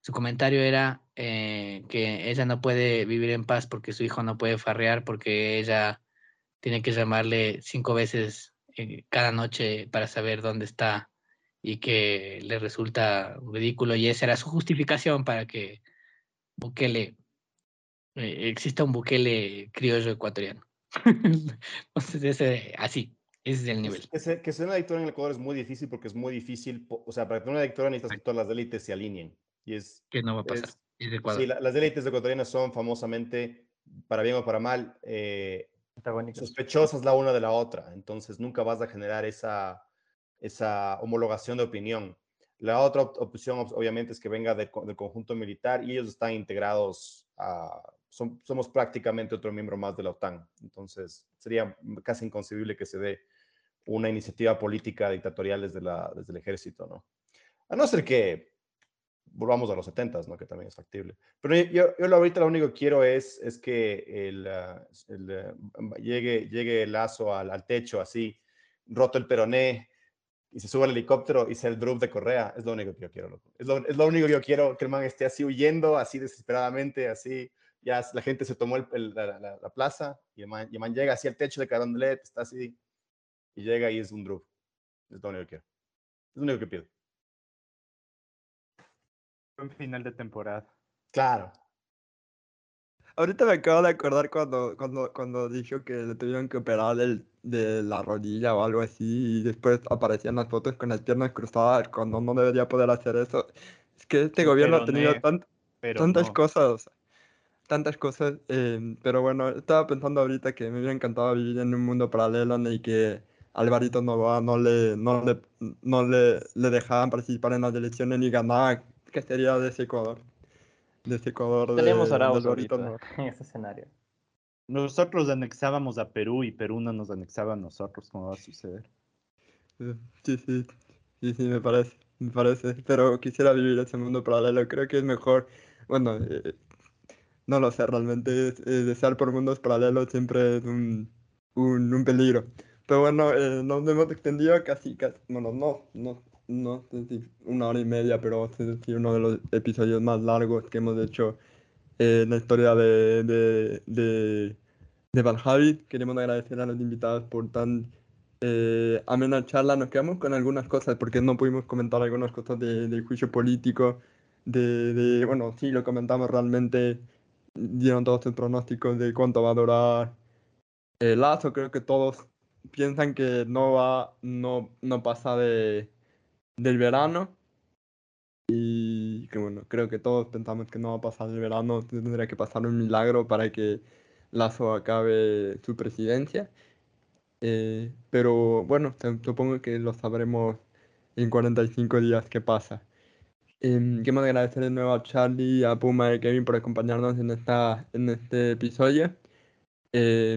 su comentario era eh, que ella no puede vivir en paz porque su hijo no puede farrear porque ella tiene que llamarle cinco veces eh, cada noche para saber dónde está y que le resulta ridículo y esa era su justificación para que Bukele eh, exista un Bukele criollo ecuatoriano. [laughs] Entonces, ese, así, ese es el nivel. Que, ser, que ser una dictadura en el Ecuador es muy difícil porque es muy difícil, o sea, para tener una dictadura necesitas que todas las élites se alineen. Y es, que no va a pasar. Es, es sí, la, las élites ecuatorianas son famosamente, para bien o para mal, eh, sospechosas la una de la otra. Entonces nunca vas a generar esa, esa homologación de opinión. La otra opción, obviamente, es que venga de, del conjunto militar y ellos están integrados a, son, somos prácticamente otro miembro más de la OTAN. Entonces, sería casi inconcebible que se dé una iniciativa política dictatorial desde, la, desde el ejército, ¿no? A no ser que volvamos a los 70, ¿no? Que también es factible. Pero yo, yo ahorita lo único que quiero es, es que el, ah, el, eh, llegue, llegue el lazo al, al, techo así, roto el peroné, y se sube al helicóptero y sea el drop de Correa. Es lo único que yo quiero, loco. Es lo, es lo único que yo quiero, que el man esté así huyendo, así desesperadamente, así. Ya la gente se tomó el, la, la, la, plaza y el, man, y el, man, llega así al techo de Carondelet, está así, y llega y es un drop. Es lo único que quiero. Es lo único que pido. Un final de temporada. Claro. Ahorita me acabo de acordar cuando, cuando, cuando dijo que le tuvieron que operar del, de la rodilla o algo así y después aparecían las fotos con las piernas cruzadas cuando no debería poder hacer eso. Es que este gobierno ha tenido tant, tantas no. cosas, tantas cosas, eh, pero bueno, estaba pensando ahorita que me hubiera encantado vivir en un mundo paralelo en el que Alvarito Novoa no le, no le, no le, le dejaban participar en las elecciones ni ganar, que sería de ese Ecuador de este Ecuador. Tenemos de, Arauz ahorita [laughs] en ese escenario. Nosotros anexábamos a Perú y Perú no nos anexaba a nosotros, ¿cómo va a suceder? Sí, sí, sí, sí, me parece, me parece. Pero quisiera vivir ese mundo paralelo. Creo que es mejor, bueno, eh, no lo sé, realmente es, eh, desear por mundos paralelos siempre es un, un, un peligro. Pero bueno, eh, nos hemos extendido casi, casi, bueno, no, no, no sé si una hora y media, pero es decir, uno de los episodios más largos que hemos hecho en la historia de, de, de, de. Queremos agradecer a los invitados por tan eh, amena charla. Nos quedamos con algunas cosas porque no pudimos comentar algunas cosas del de juicio político. De, de, bueno, sí, lo comentamos realmente. Dieron todos sus pronósticos de cuánto va a durar el lazo. Creo que todos piensan que no va, no, no pasa de del verano. Y que bueno, creo que todos pensamos que no va a pasar el verano, tendría que pasar un milagro para que Lazo acabe su presidencia. Eh, pero bueno, supongo que lo sabremos en 45 días qué pasa. Eh, queremos agradecer de nuevo a Charlie, a Puma y a Kevin por acompañarnos en, esta, en este episodio. Eh,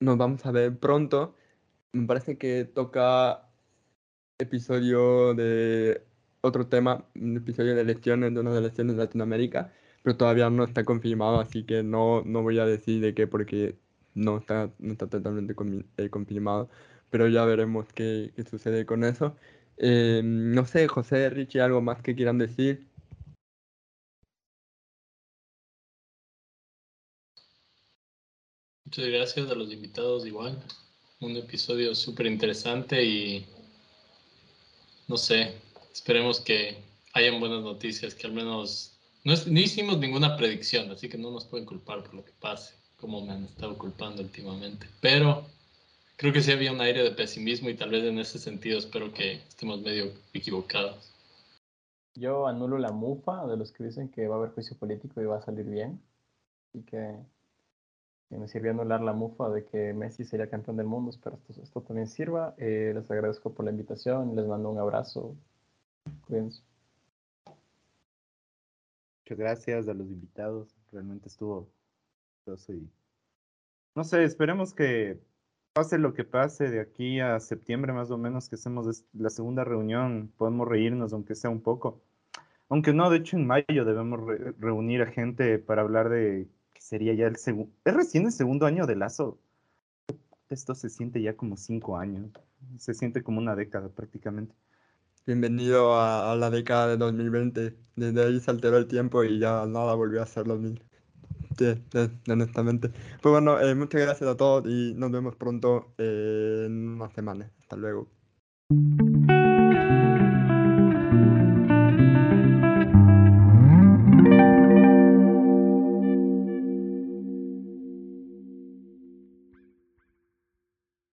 nos vamos a ver pronto. Me parece que toca episodio de otro tema, un episodio de elecciones, de unas elecciones de Latinoamérica, pero todavía no está confirmado, así que no, no voy a decir de qué porque no está, no está totalmente eh, confirmado, pero ya veremos qué, qué sucede con eso. Eh, no sé, José, Richie, ¿algo más que quieran decir? Muchas gracias a los invitados igual. Un episodio súper interesante y no sé, esperemos que hayan buenas noticias, que al menos no, es, no, hicimos ninguna predicción, así que no nos pueden culpar por lo que pase, como me han estado culpando últimamente. Pero creo que sí había un aire de pesimismo y tal vez en ese sentido espero que estemos medio equivocados. Yo anulo la mufa de los que dicen que va a haber juicio político y va a salir bien. Y que, que me sirvió anular la mufa de que Messi sería campeón del mundo. Espero esto, esto también sirva. Eh, les agradezco por la invitación. Les mando un abrazo. Cuídense. Muchas gracias a los invitados. Realmente estuvo y no sé, esperemos que pase lo que pase de aquí a septiembre más o menos que hacemos la segunda reunión, podemos reírnos aunque sea un poco. Aunque no, de hecho en mayo debemos re- reunir a gente para hablar de que sería ya el segundo, es recién el segundo año de Lazo. Esto se siente ya como cinco años, se siente como una década prácticamente. Bienvenido a, a la década de 2020. Desde ahí se alteró el tiempo y ya nada volvió a ser lo mismo. Sí, eh, honestamente. Pues bueno, eh, muchas gracias a todos y nos vemos pronto eh, en una semana. Hasta luego.